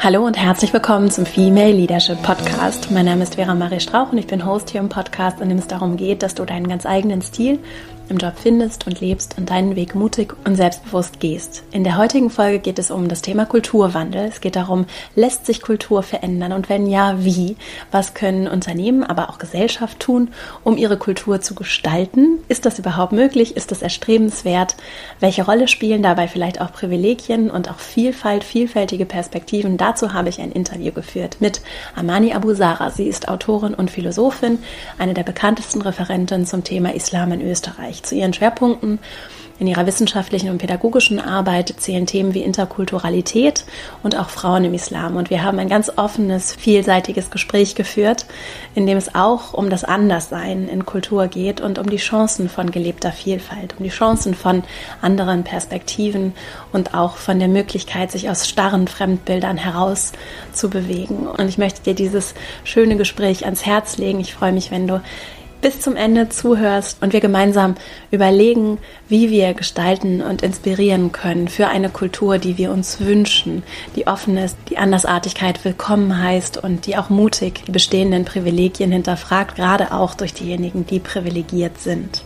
Hallo und herzlich willkommen zum Female Leadership Podcast. Mein Name ist Vera Marie Strauch und ich bin Host hier im Podcast, in dem es darum geht, dass du deinen ganz eigenen Stil im Job findest und lebst und deinen Weg mutig und selbstbewusst gehst. In der heutigen Folge geht es um das Thema Kulturwandel. Es geht darum, lässt sich Kultur verändern und wenn ja, wie? Was können Unternehmen, aber auch Gesellschaft tun, um ihre Kultur zu gestalten? Ist das überhaupt möglich? Ist das erstrebenswert? Welche Rolle spielen dabei vielleicht auch Privilegien und auch Vielfalt, vielfältige Perspektiven? Dazu habe ich ein Interview geführt mit Amani Abu Sara. Sie ist Autorin und Philosophin, eine der bekanntesten Referenten zum Thema Islam in Österreich. Zu ihren Schwerpunkten in ihrer wissenschaftlichen und pädagogischen Arbeit zählen Themen wie Interkulturalität und auch Frauen im Islam. Und wir haben ein ganz offenes, vielseitiges Gespräch geführt, in dem es auch um das Anderssein in Kultur geht und um die Chancen von gelebter Vielfalt, um die Chancen von anderen Perspektiven und auch von der Möglichkeit, sich aus starren Fremdbildern heraus zu bewegen. Und ich möchte dir dieses schöne Gespräch ans Herz legen. Ich freue mich, wenn du bis zum Ende zuhörst und wir gemeinsam überlegen, wie wir gestalten und inspirieren können für eine Kultur, die wir uns wünschen, die offen ist, die Andersartigkeit willkommen heißt und die auch mutig die bestehenden Privilegien hinterfragt, gerade auch durch diejenigen, die privilegiert sind.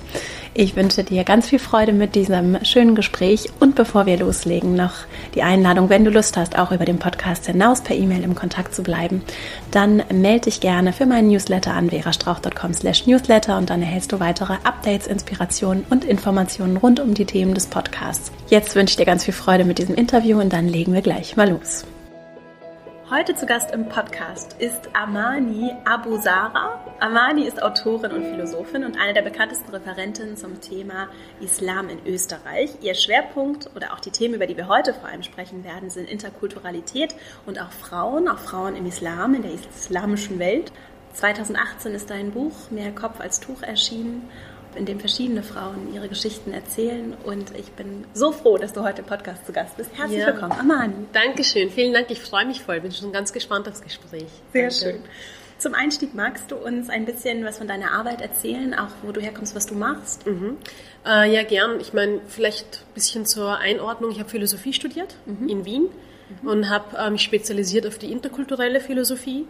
Ich wünsche dir ganz viel Freude mit diesem schönen Gespräch und bevor wir loslegen, noch die Einladung, wenn du Lust hast, auch über den Podcast hinaus per E-Mail im Kontakt zu bleiben, dann melde dich gerne für meinen Newsletter an verastrauch.com slash newsletter und dann erhältst du weitere Updates, Inspirationen und Informationen rund um die Themen des Podcasts. Jetzt wünsche ich dir ganz viel Freude mit diesem Interview und dann legen wir gleich mal los. Heute zu Gast im Podcast ist Amani Abu Sara. Amani ist Autorin und Philosophin und eine der bekanntesten Referentinnen zum Thema Islam in Österreich. Ihr Schwerpunkt oder auch die Themen, über die wir heute vor allem sprechen werden, sind Interkulturalität und auch Frauen, auch Frauen im Islam, in der islamischen Welt. 2018 ist dein Buch Mehr Kopf als Tuch erschienen in dem verschiedene Frauen ihre Geschichten erzählen. Und ich bin so froh, dass du heute im Podcast zu Gast bist. Herzlich ja. willkommen, Amani. Dankeschön, vielen Dank. Ich freue mich voll. Bin schon ganz gespannt aufs Gespräch. Sehr Danke. schön. Zum Einstieg magst du uns ein bisschen was von deiner Arbeit erzählen, auch wo du herkommst, was du machst? Mhm. Äh, ja, gern. Ich meine, vielleicht ein bisschen zur Einordnung. Ich habe Philosophie studiert mhm. in Wien mhm. und habe äh, mich spezialisiert auf die interkulturelle Philosophie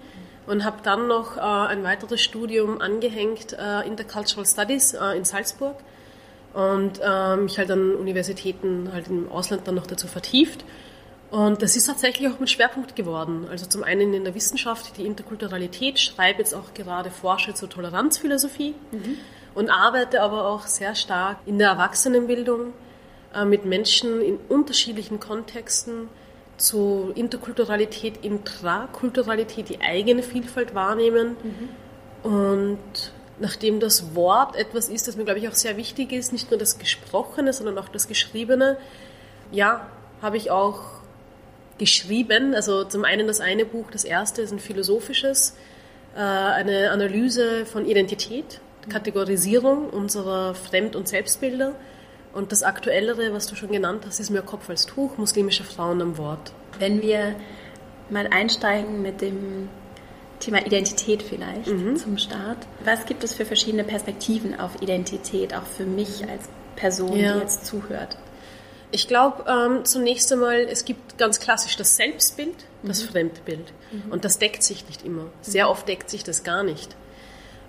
und habe dann noch äh, ein weiteres Studium angehängt, äh, Intercultural Studies äh, in Salzburg und äh, mich halt an Universitäten halt im Ausland dann noch dazu vertieft. Und das ist tatsächlich auch mein Schwerpunkt geworden. Also zum einen in der Wissenschaft, die Interkulturalität, schreibe jetzt auch gerade Forscher zur Toleranzphilosophie mhm. und arbeite aber auch sehr stark in der Erwachsenenbildung äh, mit Menschen in unterschiedlichen Kontexten, zu Interkulturalität, Intrakulturalität, die eigene Vielfalt wahrnehmen. Mhm. Und nachdem das Wort etwas ist, das mir, glaube ich, auch sehr wichtig ist, nicht nur das Gesprochene, sondern auch das Geschriebene, ja, habe ich auch geschrieben. Also zum einen das eine Buch, das erste ist ein philosophisches, äh, eine Analyse von Identität, Kategorisierung unserer Fremd- und Selbstbilder und das Aktuellere, was du schon genannt hast, ist mehr Kopf als Tuch, muslimische Frauen am Wort. Wenn wir mal einsteigen mit dem Thema Identität vielleicht mhm. zum Start. Was gibt es für verschiedene Perspektiven auf Identität, auch für mich als Person, ja. die jetzt zuhört? Ich glaube, ähm, zunächst einmal, es gibt ganz klassisch das Selbstbild, das mhm. Fremdbild. Mhm. Und das deckt sich nicht immer. Sehr oft deckt sich das gar nicht.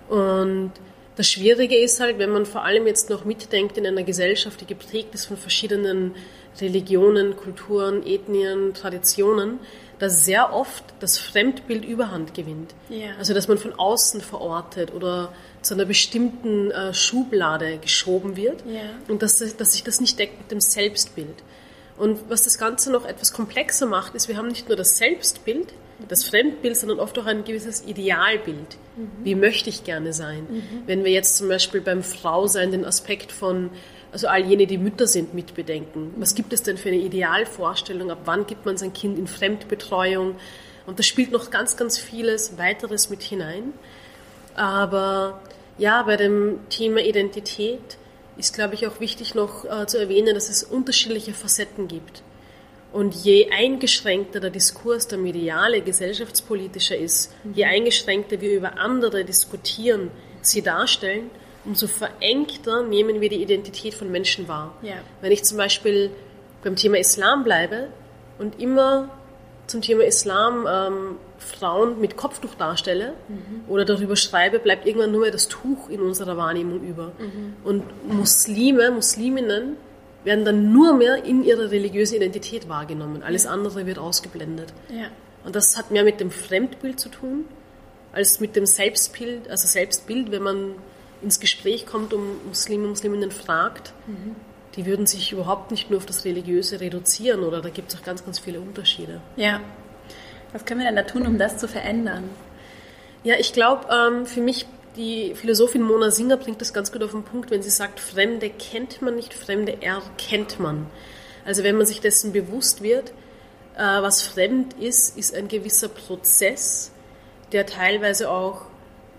Und das Schwierige ist halt, wenn man vor allem jetzt noch mitdenkt in einer Gesellschaft, die geprägt ist von verschiedenen Religionen, Kulturen, Ethnien, Traditionen, dass sehr oft das Fremdbild Überhand gewinnt. Ja. Also dass man von außen verortet oder zu einer bestimmten äh, Schublade geschoben wird ja. und dass, dass sich das nicht deckt mit dem Selbstbild. Und was das Ganze noch etwas komplexer macht, ist, wir haben nicht nur das Selbstbild, das Fremdbild, sondern oft auch ein gewisses Idealbild. Mhm. Wie möchte ich gerne sein? Mhm. Wenn wir jetzt zum Beispiel beim Frausein den Aspekt von, also all jene, die Mütter sind, mitbedenken. Was gibt es denn für eine Idealvorstellung? Ab wann gibt man sein Kind in Fremdbetreuung? Und da spielt noch ganz, ganz vieles weiteres mit hinein. Aber ja, bei dem Thema Identität ist, glaube ich, auch wichtig noch äh, zu erwähnen, dass es unterschiedliche Facetten gibt. Und je eingeschränkter der Diskurs, der mediale, gesellschaftspolitische ist, je eingeschränkter wir über andere diskutieren, sie darstellen, umso verengter nehmen wir die Identität von Menschen wahr. Ja. Wenn ich zum Beispiel beim Thema Islam bleibe und immer zum Thema Islam ähm, Frauen mit Kopftuch darstelle mhm. oder darüber schreibe, bleibt irgendwann nur mehr das Tuch in unserer Wahrnehmung über. Mhm. Und Muslime, Musliminnen werden dann nur mehr in ihrer religiösen Identität wahrgenommen. Alles andere wird ausgeblendet. Ja. Und das hat mehr mit dem Fremdbild zu tun, als mit dem Selbstbild, also Selbstbild, wenn man ins Gespräch kommt und Muslime, Musliminnen fragt, mhm. die würden sich überhaupt nicht nur auf das Religiöse reduzieren oder da gibt es auch ganz, ganz viele Unterschiede. Ja. Was können wir denn da tun, um das zu verändern? Ja, ich glaube, ähm, für mich, die Philosophin Mona Singer bringt das ganz gut auf den Punkt, wenn sie sagt, Fremde kennt man nicht, Fremde erkennt man. Also wenn man sich dessen bewusst wird, äh, was fremd ist, ist ein gewisser Prozess, der teilweise auch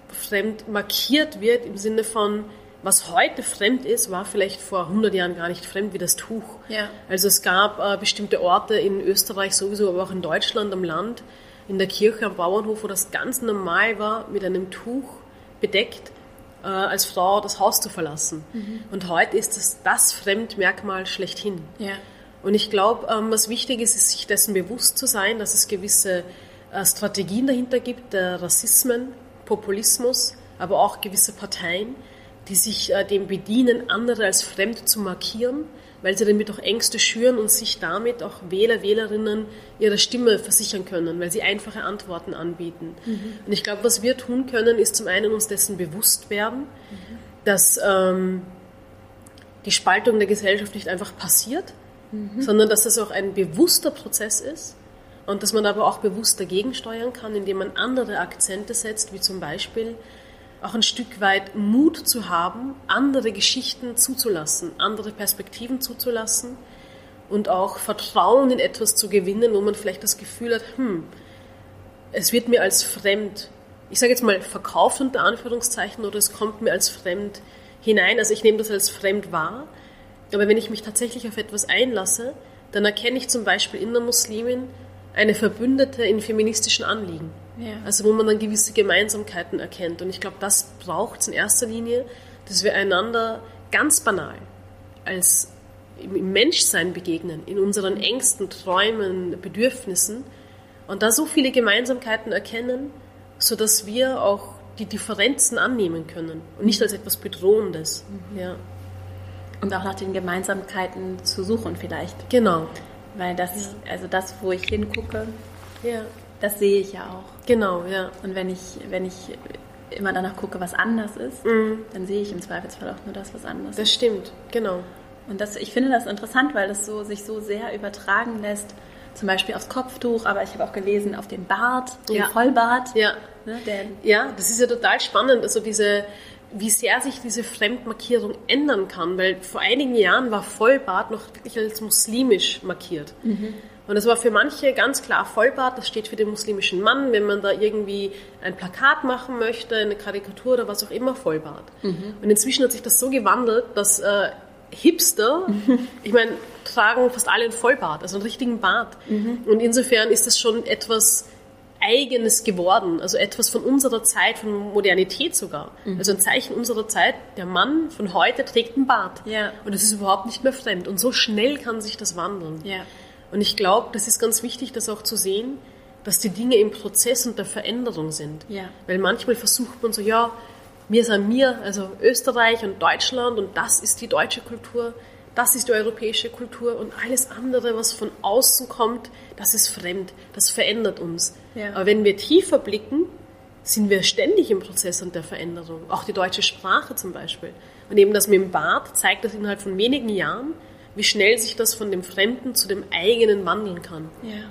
fremd markiert wird im Sinne von, was heute fremd ist, war vielleicht vor 100 Jahren gar nicht fremd wie das Tuch. Ja. Also es gab äh, bestimmte Orte in Österreich sowieso, aber auch in Deutschland am Land, in der Kirche am Bauernhof, wo das ganz normal war, mit einem Tuch bedeckt äh, als Frau das Haus zu verlassen. Mhm. Und heute ist das das Fremdmerkmal schlechthin. Ja. Und ich glaube, ähm, was wichtig ist, ist sich dessen bewusst zu sein, dass es gewisse äh, Strategien dahinter gibt, der Rassismen, Populismus, aber auch gewisse Parteien, die sich äh, dem bedienen, andere als fremd zu markieren, weil sie damit auch Ängste schüren und sich damit auch Wähler, Wählerinnen ihre Stimme versichern können, weil sie einfache Antworten anbieten. Mhm. Und ich glaube, was wir tun können, ist zum einen uns dessen bewusst werden, mhm. dass ähm, die Spaltung der Gesellschaft nicht einfach passiert, mhm. sondern dass es auch ein bewusster Prozess ist und dass man aber auch bewusst dagegen steuern kann, indem man andere Akzente setzt, wie zum Beispiel auch ein Stück weit Mut zu haben, andere Geschichten zuzulassen, andere Perspektiven zuzulassen und auch Vertrauen in etwas zu gewinnen, wo man vielleicht das Gefühl hat, hm, es wird mir als fremd, ich sage jetzt mal verkauft unter Anführungszeichen oder es kommt mir als fremd hinein, also ich nehme das als fremd wahr, aber wenn ich mich tatsächlich auf etwas einlasse, dann erkenne ich zum Beispiel in der Muslimin eine Verbündete in feministischen Anliegen. Ja. Also wo man dann gewisse Gemeinsamkeiten erkennt. Und ich glaube, das braucht es in erster Linie, dass wir einander ganz banal als im Menschsein begegnen, in unseren Ängsten, Träumen, Bedürfnissen und da so viele Gemeinsamkeiten erkennen, sodass wir auch die Differenzen annehmen können und nicht als etwas Bedrohendes. Mhm. Ja. Und auch nach den Gemeinsamkeiten zu suchen vielleicht. Genau. Weil das, ja. also das, wo ich hingucke, ja. das sehe ich ja auch. Genau, ja. Und wenn ich, wenn ich immer danach gucke, was anders ist, mhm. dann sehe ich im Zweifelsfall auch nur das, was anders ist. Das stimmt, genau. Und das, ich finde das interessant, weil das so, sich so sehr übertragen lässt, zum Beispiel aufs Kopftuch, aber ich habe auch gelesen auf den Bart, den ja. Vollbart. Ja. Ne, ja, das ist ja total spannend, also diese, wie sehr sich diese Fremdmarkierung ändern kann, weil vor einigen Jahren war Vollbart noch wirklich als muslimisch markiert. Mhm. Und das war für manche ganz klar Vollbart, das steht für den muslimischen Mann, wenn man da irgendwie ein Plakat machen möchte, eine Karikatur oder was auch immer, Vollbart. Mhm. Und inzwischen hat sich das so gewandelt, dass äh, Hipster, mhm. ich meine, tragen fast alle einen Vollbart, also einen richtigen Bart. Mhm. Und insofern ist das schon etwas Eigenes geworden, also etwas von unserer Zeit, von Modernität sogar. Mhm. Also ein Zeichen unserer Zeit, der Mann von heute trägt einen Bart. Ja. Und das ist überhaupt nicht mehr fremd. Und so schnell kann sich das wandeln. Ja. Und ich glaube, das ist ganz wichtig, das auch zu sehen, dass die Dinge im Prozess und der Veränderung sind. Ja. Weil manchmal versucht man so, ja, wir sind mir, also Österreich und Deutschland und das ist die deutsche Kultur, das ist die europäische Kultur und alles andere, was von außen kommt, das ist fremd, das verändert uns. Ja. Aber wenn wir tiefer blicken, sind wir ständig im Prozess und der Veränderung. Auch die deutsche Sprache zum Beispiel. Und eben das mit dem Bart zeigt das innerhalb von wenigen Jahren, wie schnell sich das von dem Fremden zu dem eigenen wandeln kann. Ja.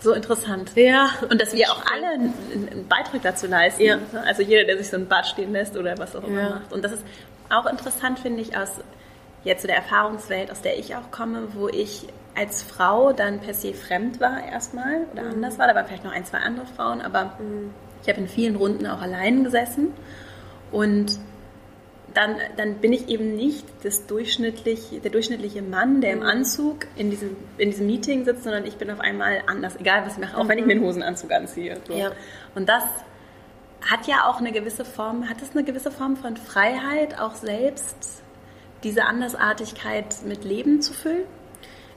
So interessant. Ja. Und dass wir auch alle einen Beitrag dazu leisten. Ja. Also jeder, der sich so ein Bad stehen lässt oder was auch immer ja. macht. Und das ist auch interessant, finde ich, aus jetzt so der Erfahrungswelt, aus der ich auch komme, wo ich als Frau dann per se fremd war erstmal oder mhm. anders war. Da waren vielleicht noch ein, zwei andere Frauen, aber mhm. ich habe in vielen Runden auch allein gesessen und dann, dann bin ich eben nicht das durchschnittlich, der durchschnittliche Mann, der im mhm. Anzug in diesem, in diesem Meeting sitzt, sondern ich bin auf einmal anders, egal was ich mache, auch wenn ich mir einen Hosenanzug anziehe. So. Ja. Und das hat ja auch eine gewisse Form, hat es eine gewisse Form von Freiheit, auch selbst diese Andersartigkeit mit Leben zu füllen?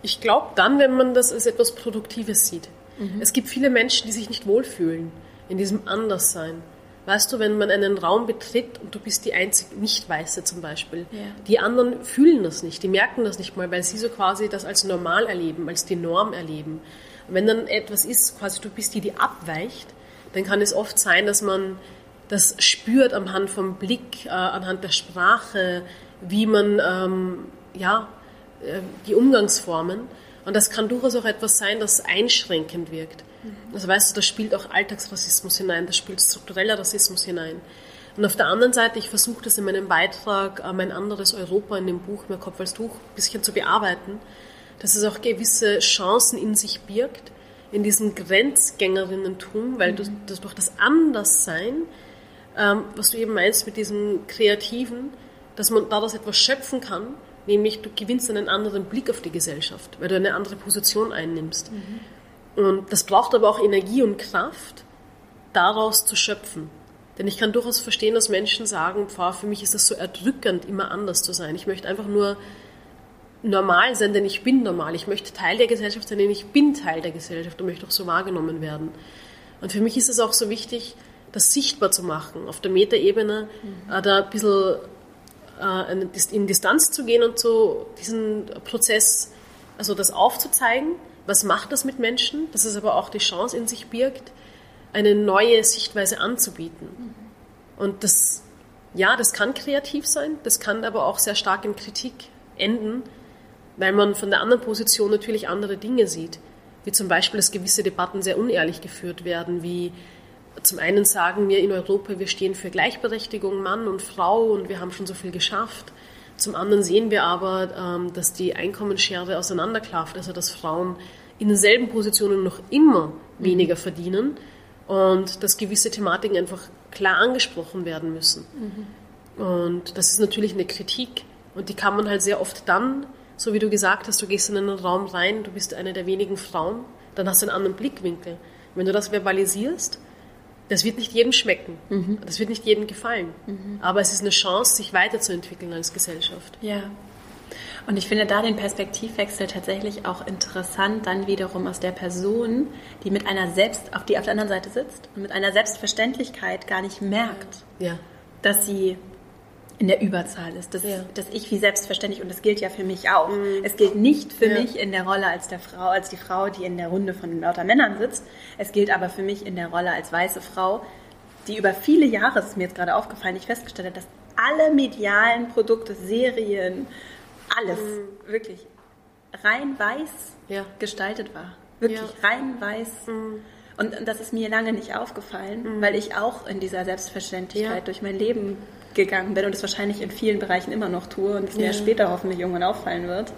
Ich glaube dann, wenn man das als etwas Produktives sieht. Mhm. Es gibt viele Menschen, die sich nicht wohlfühlen in diesem Anderssein. Weißt du, wenn man einen Raum betritt und du bist die einzige Nicht-Weiße zum Beispiel, ja. die anderen fühlen das nicht, die merken das nicht mal, weil sie so quasi das als normal erleben, als die Norm erleben. Und wenn dann etwas ist, quasi du bist die, die abweicht, dann kann es oft sein, dass man das spürt anhand vom Blick, äh, anhand der Sprache, wie man, ähm, ja, äh, die Umgangsformen. Und das kann durchaus auch etwas sein, das einschränkend wirkt. Mhm. Also weißt du, da spielt auch Alltagsrassismus hinein, da spielt struktureller Rassismus hinein. Und auf der anderen Seite, ich versuche das in meinem Beitrag, äh, mein anderes Europa in dem Buch, mein Kopf als Tuch, ein bisschen zu bearbeiten, dass es auch gewisse Chancen in sich birgt, in diesem Grenzgängerinnentum, weil mhm. du, das durch das Anderssein, ähm, was du eben meinst mit diesem Kreativen, dass man daraus etwas schöpfen kann, nämlich du gewinnst einen anderen Blick auf die Gesellschaft, weil du eine andere Position einnimmst. Mhm. Und das braucht aber auch Energie und Kraft, daraus zu schöpfen. Denn ich kann durchaus verstehen, dass Menschen sagen, für mich ist das so erdrückend, immer anders zu sein. Ich möchte einfach nur normal sein, denn ich bin normal. Ich möchte Teil der Gesellschaft sein, denn ich bin Teil der Gesellschaft und möchte auch so wahrgenommen werden. Und für mich ist es auch so wichtig, das sichtbar zu machen, auf der Metaebene, mhm. äh, da ein bisschen in Distanz zu gehen und so diesen Prozess, also das aufzuzeigen, was macht das mit Menschen, dass es aber auch die Chance in sich birgt, eine neue Sichtweise anzubieten. Mhm. Und das, ja, das kann kreativ sein, das kann aber auch sehr stark in Kritik enden, weil man von der anderen Position natürlich andere Dinge sieht. Wie zum Beispiel, dass gewisse Debatten sehr unehrlich geführt werden, wie zum einen sagen wir in Europa, wir stehen für Gleichberechtigung Mann und Frau und wir haben schon so viel geschafft. Zum anderen sehen wir aber, ähm, dass die Einkommensschere auseinanderklafft, also dass Frauen in denselben Positionen noch immer weniger mhm. verdienen und dass gewisse Thematiken einfach klar angesprochen werden müssen. Mhm. Und das ist natürlich eine Kritik und die kann man halt sehr oft dann, so wie du gesagt hast, du gehst in einen Raum rein, du bist eine der wenigen Frauen, dann hast du einen anderen Blickwinkel. Wenn du das verbalisierst, das wird nicht jedem schmecken. Mhm. Das wird nicht jedem gefallen. Mhm. Aber es ist eine Chance, sich weiterzuentwickeln als Gesellschaft. Ja. Und ich finde da den Perspektivwechsel tatsächlich auch interessant, dann wiederum aus der Person, die mit einer Selbst, auf die auf der anderen Seite sitzt und mit einer Selbstverständlichkeit gar nicht merkt, ja. dass sie in der Überzahl ist, dass, ja. dass ich wie selbstverständlich, und das gilt ja für mich auch, mhm. es gilt nicht für ja. mich in der Rolle als der Frau, als die Frau, die in der Runde von lauter Männern sitzt, es gilt aber für mich in der Rolle als weiße Frau, die über viele Jahre, das ist mir jetzt gerade aufgefallen, ich festgestellt habe, dass alle medialen Produkte, Serien, alles mhm. wirklich rein weiß ja. gestaltet war. Wirklich rein weiß. Mhm. Und, und das ist mir lange nicht aufgefallen, mhm. weil ich auch in dieser Selbstverständlichkeit durch mein Leben gegangen bin und es wahrscheinlich in vielen Bereichen immer noch tue und es mir später hoffentlich irgendwann auffallen wird,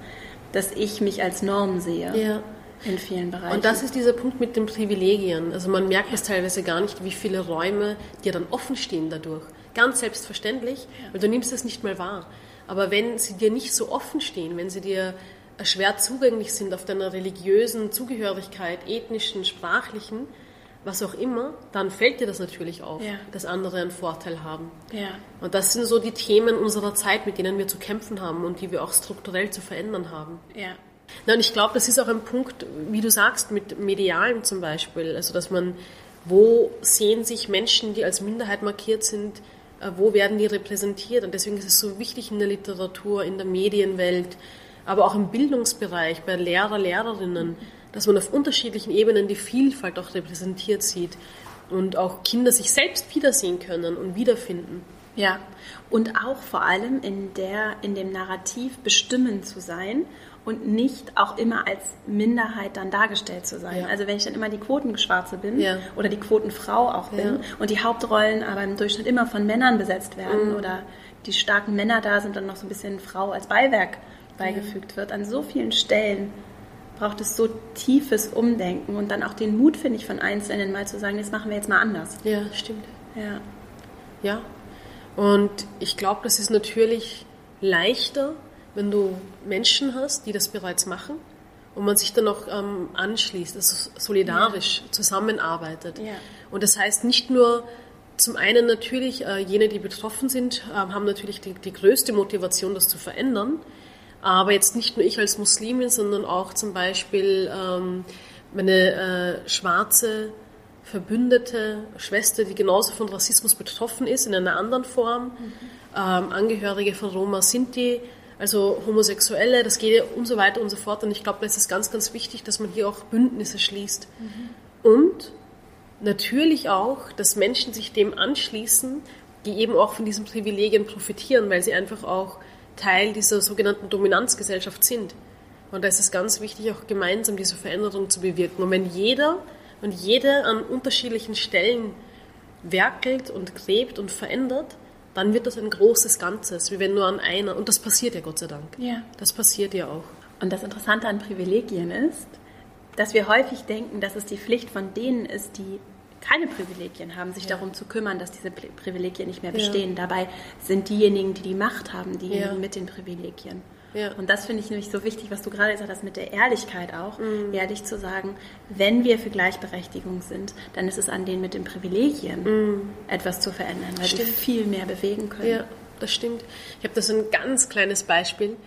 dass ich mich als Norm sehe. Ja. In vielen Bereichen. Und das ist dieser Punkt mit den Privilegien. Also man merkt es teilweise gar nicht, wie viele Räume dir dann offen stehen dadurch. Ganz selbstverständlich, weil du nimmst es nicht mal wahr. Aber wenn sie dir nicht so offen stehen, wenn sie dir schwer zugänglich sind auf deiner religiösen Zugehörigkeit, ethnischen, sprachlichen, was auch immer, dann fällt dir das natürlich auf, ja. dass andere einen Vorteil haben. Ja. Und das sind so die Themen unserer Zeit, mit denen wir zu kämpfen haben und die wir auch strukturell zu verändern haben. Ja. Na, und ich glaube, das ist auch ein Punkt, wie du sagst, mit Medialen zum Beispiel, also dass man, wo sehen sich Menschen, die als Minderheit markiert sind, äh, wo werden die repräsentiert? Und deswegen ist es so wichtig in der Literatur, in der Medienwelt, aber auch im Bildungsbereich, bei Lehrer, Lehrerinnen, dass man auf unterschiedlichen Ebenen die Vielfalt auch repräsentiert sieht und auch Kinder sich selbst wiedersehen können und wiederfinden. Ja, und auch vor allem in, der, in dem Narrativ bestimmend zu sein und nicht auch immer als Minderheit dann dargestellt zu sein. Ja. Also wenn ich dann immer die Quotenschwarze bin ja. oder die Quotenfrau auch bin ja. und die Hauptrollen aber im Durchschnitt immer von Männern besetzt werden mhm. oder die starken Männer da sind und noch so ein bisschen Frau als Beiwerk beigefügt wird, an so vielen Stellen braucht es so tiefes Umdenken und dann auch den Mut, finde ich, von Einzelnen mal zu sagen, das machen wir jetzt mal anders. Ja, stimmt. Ja. Ja. Und ich glaube, das ist natürlich leichter, wenn du Menschen hast, die das bereits machen und man sich dann auch ähm, anschließt, also solidarisch ja. zusammenarbeitet. Ja. Und das heißt nicht nur, zum einen natürlich, äh, jene, die betroffen sind, äh, haben natürlich die, die größte Motivation, das zu verändern, Aber jetzt nicht nur ich als Muslimin, sondern auch zum Beispiel ähm, meine äh, schwarze verbündete Schwester, die genauso von Rassismus betroffen ist, in einer anderen Form, mhm. ähm, Angehörige von Roma Sinti, also Homosexuelle, das geht und so weiter und so fort. Und ich glaube, es ist ganz, ganz wichtig, dass man hier auch Bündnisse schließt. Mhm. Und natürlich auch, dass Menschen sich dem anschließen, die eben auch von diesen Privilegien profitieren, weil sie einfach auch Teil dieser sogenannten Dominanzgesellschaft sind. Und da ist es ganz wichtig, auch gemeinsam diese Veränderung zu bewirken. Und wenn jeder und jede an unterschiedlichen Stellen werkelt und gräbt und verändert, dann wird das ein großes Ganzes, wie wenn nur an einer. Und das passiert ja Gott sei Dank. Ja. Das passiert ja auch. Und das Interessante an Privilegien ist, dass wir häufig denken, dass es die Pflicht von denen ist, die keine Privilegien haben, sich ja. darum zu kümmern, dass diese Privilegien nicht mehr bestehen. Ja. Dabei sind diejenigen, die die Macht haben, diejenigen ja. mit den Privilegien. Ja. Und das finde ich nämlich so wichtig, was du gerade gesagt hast, mit der Ehrlichkeit auch, mhm. ehrlich zu sagen, wenn wir für Gleichberechtigung sind, dann ist es an denen mit den Privilegien mhm. etwas zu verändern, weil stimmt. die viel mehr bewegen können. Ja, das stimmt. Ich habe da so ein ganz kleines Beispiel.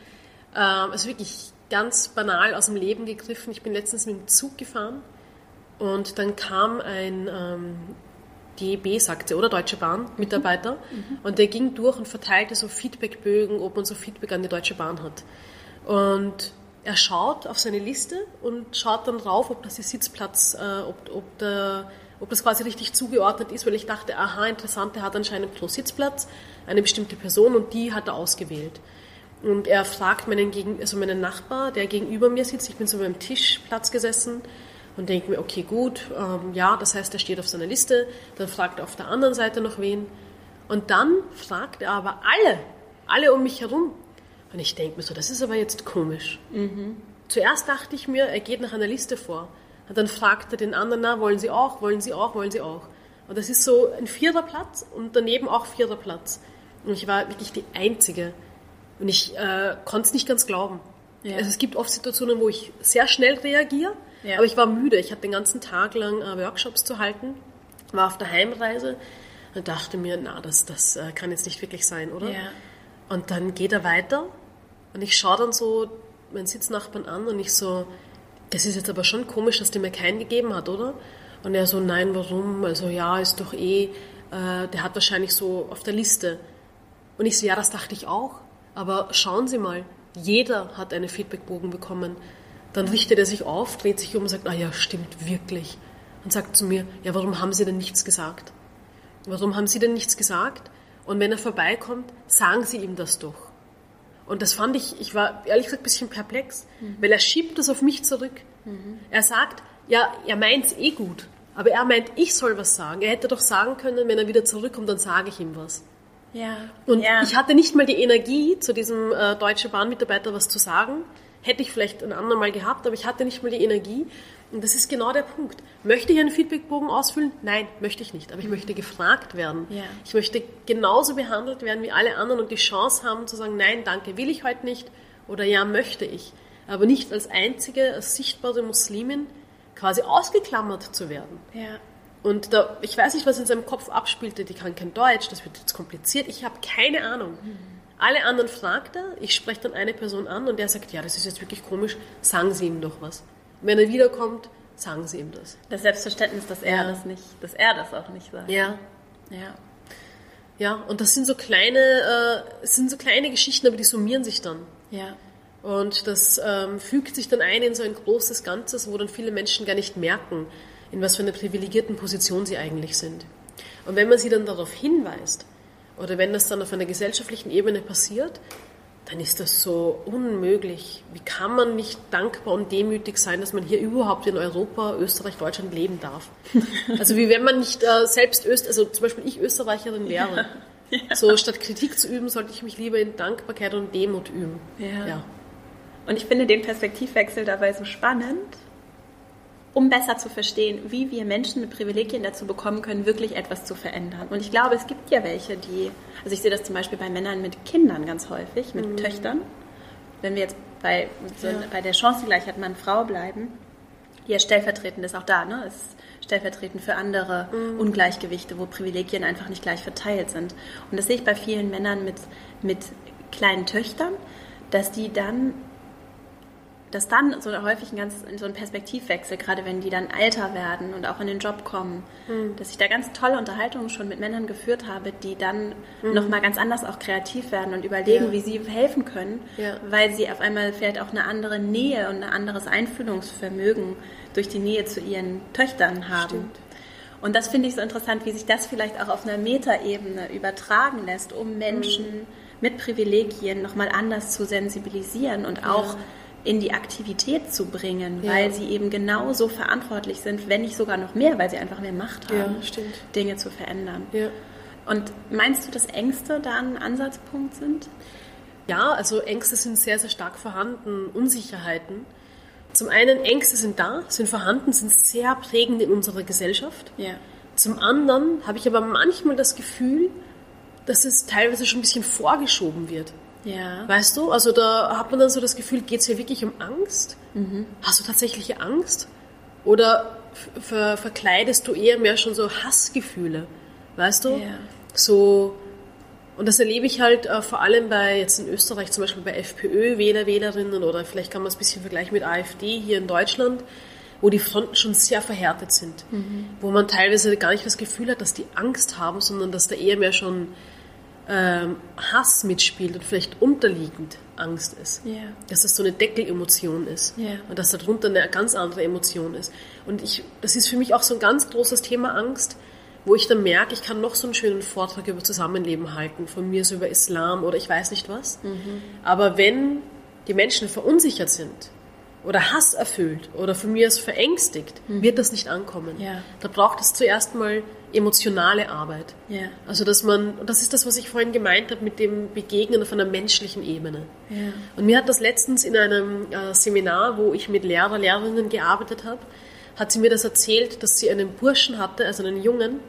Ähm, also wirklich ganz banal aus dem Leben gegriffen. Ich bin letztens mit dem Zug gefahren und dann kam ein ähm, DEB, sagte, oder Deutsche Bahn, Mitarbeiter. Mhm. Und der ging durch und verteilte so Feedbackbögen, ob man so Feedback an die Deutsche Bahn hat. Und er schaut auf seine Liste und schaut dann drauf, ob das der Sitzplatz, äh, ob, ob, der, ob das quasi richtig zugeordnet ist, weil ich dachte, aha, interessant, der hat anscheinend pro Sitzplatz eine bestimmte Person und die hat er ausgewählt. Und er fragt meinen, Gegen also meinen Nachbar, der gegenüber mir sitzt, ich bin so beim Tischplatz gesessen, und denke mir, okay, gut, ähm, ja, das heißt, er steht auf seiner Liste, dann fragt er auf der anderen Seite noch wen. Und dann fragt er aber alle, alle um mich herum. Und ich denke mir so, das ist aber jetzt komisch. Mhm. Zuerst dachte ich mir, er geht nach einer Liste vor. Und dann fragt er den anderen, na, wollen Sie auch, wollen Sie auch, wollen Sie auch. Und das ist so ein vierter Platz und daneben auch vierter Platz. Und ich war wirklich die Einzige. Und ich äh, konnte es nicht ganz glauben. Ja. Also es gibt oft Situationen, wo ich sehr schnell reagiere ja. Aber ich war müde. Ich hatte den ganzen Tag lang äh, Workshops zu halten, war auf der Heimreise und dachte mir, na, das, das äh, kann jetzt nicht wirklich sein, oder? Ja. Und dann geht er weiter und ich schaue dann so meinen Sitznachbarn an und ich so, das ist jetzt aber schon komisch, dass der mir keinen gegeben hat, oder? Und er so, nein, warum? Also ja, ist doch eh, äh, der hat wahrscheinlich so auf der Liste. Und ich so, ja, das dachte ich auch. Aber schauen Sie mal, jeder hat einen Feedbackbogen bekommen. Dann richtet er sich auf, dreht sich um und sagt, ah ja, stimmt wirklich. Und sagt zu mir, ja, warum haben Sie denn nichts gesagt? Warum haben Sie denn nichts gesagt? Und wenn er vorbeikommt, sagen Sie ihm das doch. Und das fand ich, ich war ehrlich gesagt ein bisschen perplex, mhm. weil er schiebt das auf mich zurück. Mhm. Er sagt, ja, er meint es eh gut, aber er meint, ich soll was sagen. Er hätte doch sagen können, wenn er wieder zurückkommt, dann sage ich ihm was. Ja. Und ja. ich hatte nicht mal die Energie, zu diesem äh, deutschen Bahnmitarbeiter was zu sagen. Hätte ich vielleicht ein andermal gehabt, aber ich hatte nicht mal die Energie. Und das ist genau der Punkt. Möchte ich einen Feedbackbogen ausfüllen? Nein, möchte ich nicht. Aber ich möchte gefragt werden. Ja. Ich möchte genauso behandelt werden wie alle anderen und die Chance haben zu sagen, nein, danke, will ich heute nicht oder ja, möchte ich. Aber nicht als einzige, als sichtbare Muslimin quasi ausgeklammert zu werden. Ja. Und da, ich weiß nicht, was in seinem Kopf abspielte, die kann kein Deutsch, das wird jetzt kompliziert, ich habe keine Ahnung. Mhm. Alle anderen fragt er, ich spreche dann eine Person an und der sagt, ja, das ist jetzt wirklich komisch, sagen Sie ihm doch was. wenn er wiederkommt, sagen Sie ihm das. Das Selbstverständnis, dass er ja. das nicht, dass er das auch nicht sagt. Ja. Ja. Ja, und das sind so kleine, äh, sind so kleine Geschichten, aber die summieren sich dann. Ja. Und das ähm, fügt sich dann ein in so ein großes Ganzes, wo dann viele Menschen gar nicht merken, in was für einer privilegierten Position sie eigentlich sind. Und wenn man sie dann darauf hinweist, oder wenn das dann auf einer gesellschaftlichen Ebene passiert, dann ist das so unmöglich. Wie kann man nicht dankbar und demütig sein, dass man hier überhaupt in Europa, Österreich, Deutschland leben darf? Also wie wenn man nicht äh, selbst Öst, also zum Beispiel ich Österreicherin wäre. Ja. Ja. So statt Kritik zu üben, sollte ich mich lieber in Dankbarkeit und Demut üben. Ja. ja. Und ich finde den Perspektivwechsel dabei so spannend, um besser zu verstehen, wie wir Menschen mit Privilegien dazu bekommen können, wirklich etwas zu verändern. Und ich glaube, es gibt ja welche, die, also ich sehe das zum Beispiel bei Männern mit Kindern ganz häufig, mit mhm. Töchtern. Wenn wir jetzt bei, so ja. bei der Chancengleichheit Mann-Frau bleiben, die ja stellvertretend ist auch da, ne? ist stellvertretend für andere mhm. Ungleichgewichte, wo Privilegien einfach nicht gleich verteilt sind. Und das sehe ich bei vielen Männern mit, mit kleinen Töchtern, dass die dann dass dann so häufig ein ganz so ein Perspektivwechsel, gerade wenn die dann älter werden und auch in den Job kommen, mhm. dass ich da ganz tolle Unterhaltungen schon mit Männern geführt habe, die dann mhm. noch mal ganz anders auch kreativ werden und überlegen, ja. wie sie helfen können, ja. weil sie auf einmal vielleicht auch eine andere Nähe und ein anderes Einfühlungsvermögen durch die Nähe zu ihren Töchtern haben. Stimmt. Und das finde ich so interessant, wie sich das vielleicht auch auf einer Metaebene übertragen lässt, um Menschen mhm. mit Privilegien noch mal anders zu sensibilisieren und auch ja in die Aktivität zu bringen, ja. weil sie eben genauso verantwortlich sind, wenn nicht sogar noch mehr, weil sie einfach mehr Macht haben, ja, Dinge zu verändern. Ja. Und meinst du, dass Ängste da ein Ansatzpunkt sind? Ja, also Ängste sind sehr, sehr stark vorhanden, Unsicherheiten. Zum einen, Ängste sind da, sind vorhanden, sind sehr prägend in unserer Gesellschaft. Ja. Zum anderen habe ich aber manchmal das Gefühl, dass es teilweise schon ein bisschen vorgeschoben wird. Ja. Weißt du, also da hat man dann so das Gefühl, geht es hier wirklich um Angst? Mhm. Hast du tatsächliche Angst? Oder ver verkleidest du eher mehr schon so Hassgefühle? Weißt du? Ja. So, und das erlebe ich halt äh, vor allem bei, jetzt in Österreich zum Beispiel bei FPÖ, Wähler, Wählerinnen oder vielleicht kann man es ein bisschen vergleichen mit AfD hier in Deutschland, wo die Fronten schon sehr verhärtet sind. Mhm. Wo man teilweise gar nicht das Gefühl hat, dass die Angst haben, sondern dass da eher mehr schon ähm, Hass mitspielt und vielleicht unterliegend Angst ist. Yeah. Dass das so eine Deckelemotion ist yeah. und dass darunter eine ganz andere Emotion ist. Und ich, das ist für mich auch so ein ganz großes Thema Angst, wo ich dann merke, ich kann noch so einen schönen Vortrag über Zusammenleben halten, von mir so über Islam oder ich weiß nicht was. Mhm. Aber wenn die Menschen verunsichert sind oder Hass erfüllt oder von mir aus verängstigt, mhm. wird das nicht ankommen. Ja. Da braucht es zuerst mal emotionale Arbeit. Ja. Also dass man, und das ist das, was ich vorhin gemeint habe mit dem Begegnen auf einer menschlichen Ebene. Ja. Und mir hat das letztens in einem äh, Seminar, wo ich mit Lehrer, Lehrerinnen gearbeitet habe, hat sie mir das erzählt, dass sie einen Burschen hatte, also einen Jungen,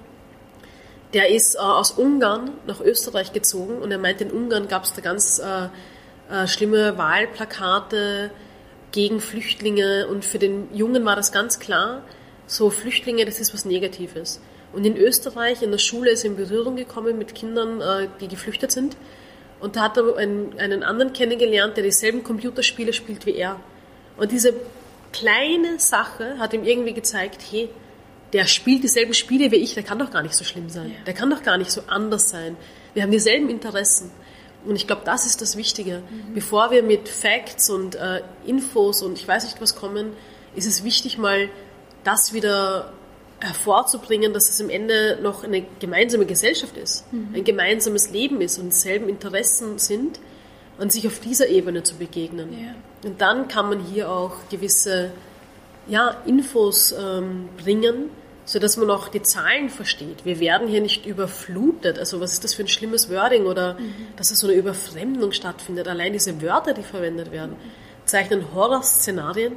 der ist äh, aus Ungarn nach Österreich gezogen und er meint, in Ungarn gab es da ganz äh, äh, schlimme Wahlplakate, gegen Flüchtlinge und für den Jungen war das ganz klar, so Flüchtlinge, das ist was Negatives. Und in Österreich, in der Schule ist er in Berührung gekommen mit Kindern, äh, die geflüchtet sind. Und da hat er einen, einen anderen kennengelernt, der dieselben Computerspiele spielt wie er. Und diese kleine Sache hat ihm irgendwie gezeigt, hey, der spielt dieselben Spiele wie ich, der kann doch gar nicht so schlimm sein. Ja. Der kann doch gar nicht so anders sein. Wir haben dieselben Interessen. Und ich glaube, das ist das Wichtige. Mhm. Bevor wir mit Facts und äh, Infos und ich weiß nicht was kommen, ist es wichtig, mal das wieder hervorzubringen, dass es am Ende noch eine gemeinsame Gesellschaft ist, mhm. ein gemeinsames Leben ist und selben Interessen sind und sich auf dieser Ebene zu begegnen. Ja. Und dann kann man hier auch gewisse ja, Infos ähm, bringen, so dass man auch die Zahlen versteht. Wir werden hier nicht überflutet. Also was ist das für ein schlimmes Wording oder mhm. dass es so eine Überfremdung stattfindet. Allein diese Wörter, die verwendet werden, zeichnen Horrorszenarien,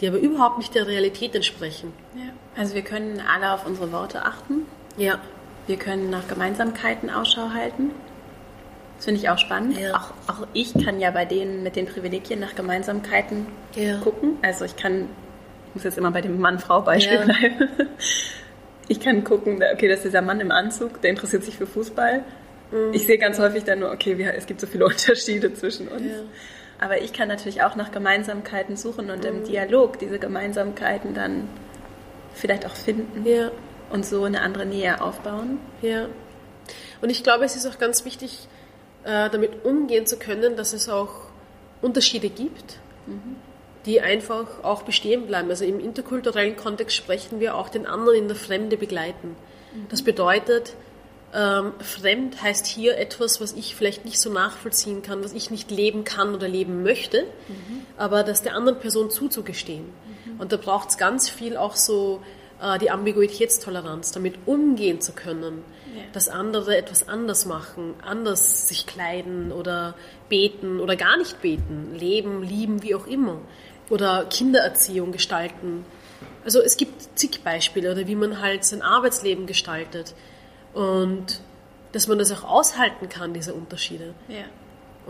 die aber überhaupt nicht der Realität entsprechen. Ja. Also wir können alle auf unsere Worte achten. Ja. Wir können nach Gemeinsamkeiten Ausschau halten. Das finde ich auch spannend. Ja. Auch, auch ich kann ja bei denen mit den Privilegien nach Gemeinsamkeiten ja. gucken. Also ich kann muss jetzt immer bei dem Mann-Frau-Beispiel ja. bleiben. Ich kann gucken, okay, das ist dieser Mann im Anzug, der interessiert sich für Fußball. Mhm. Ich sehe ganz häufig dann nur, okay, es gibt so viele Unterschiede zwischen uns. Ja. Aber ich kann natürlich auch nach Gemeinsamkeiten suchen und mhm. im Dialog diese Gemeinsamkeiten dann vielleicht auch finden ja. und so eine andere Nähe aufbauen. Ja. Und ich glaube, es ist auch ganz wichtig, äh, damit umgehen zu können, dass es auch Unterschiede gibt. Mhm die einfach auch bestehen bleiben. Also im interkulturellen Kontext sprechen wir auch den anderen in der Fremde begleiten. Das bedeutet, ähm, fremd heißt hier etwas, was ich vielleicht nicht so nachvollziehen kann, was ich nicht leben kann oder leben möchte, mhm. aber das der anderen Person zuzugestehen. Mhm. Und da braucht es ganz viel auch so äh, die Ambiguitätstoleranz, damit umgehen zu können, ja. dass andere etwas anders machen, anders sich kleiden oder beten oder gar nicht beten, leben, lieben, wie auch immer oder Kindererziehung gestalten. Also es gibt zig Beispiele oder wie man halt sein Arbeitsleben gestaltet und dass man das auch aushalten kann, diese Unterschiede. Ja.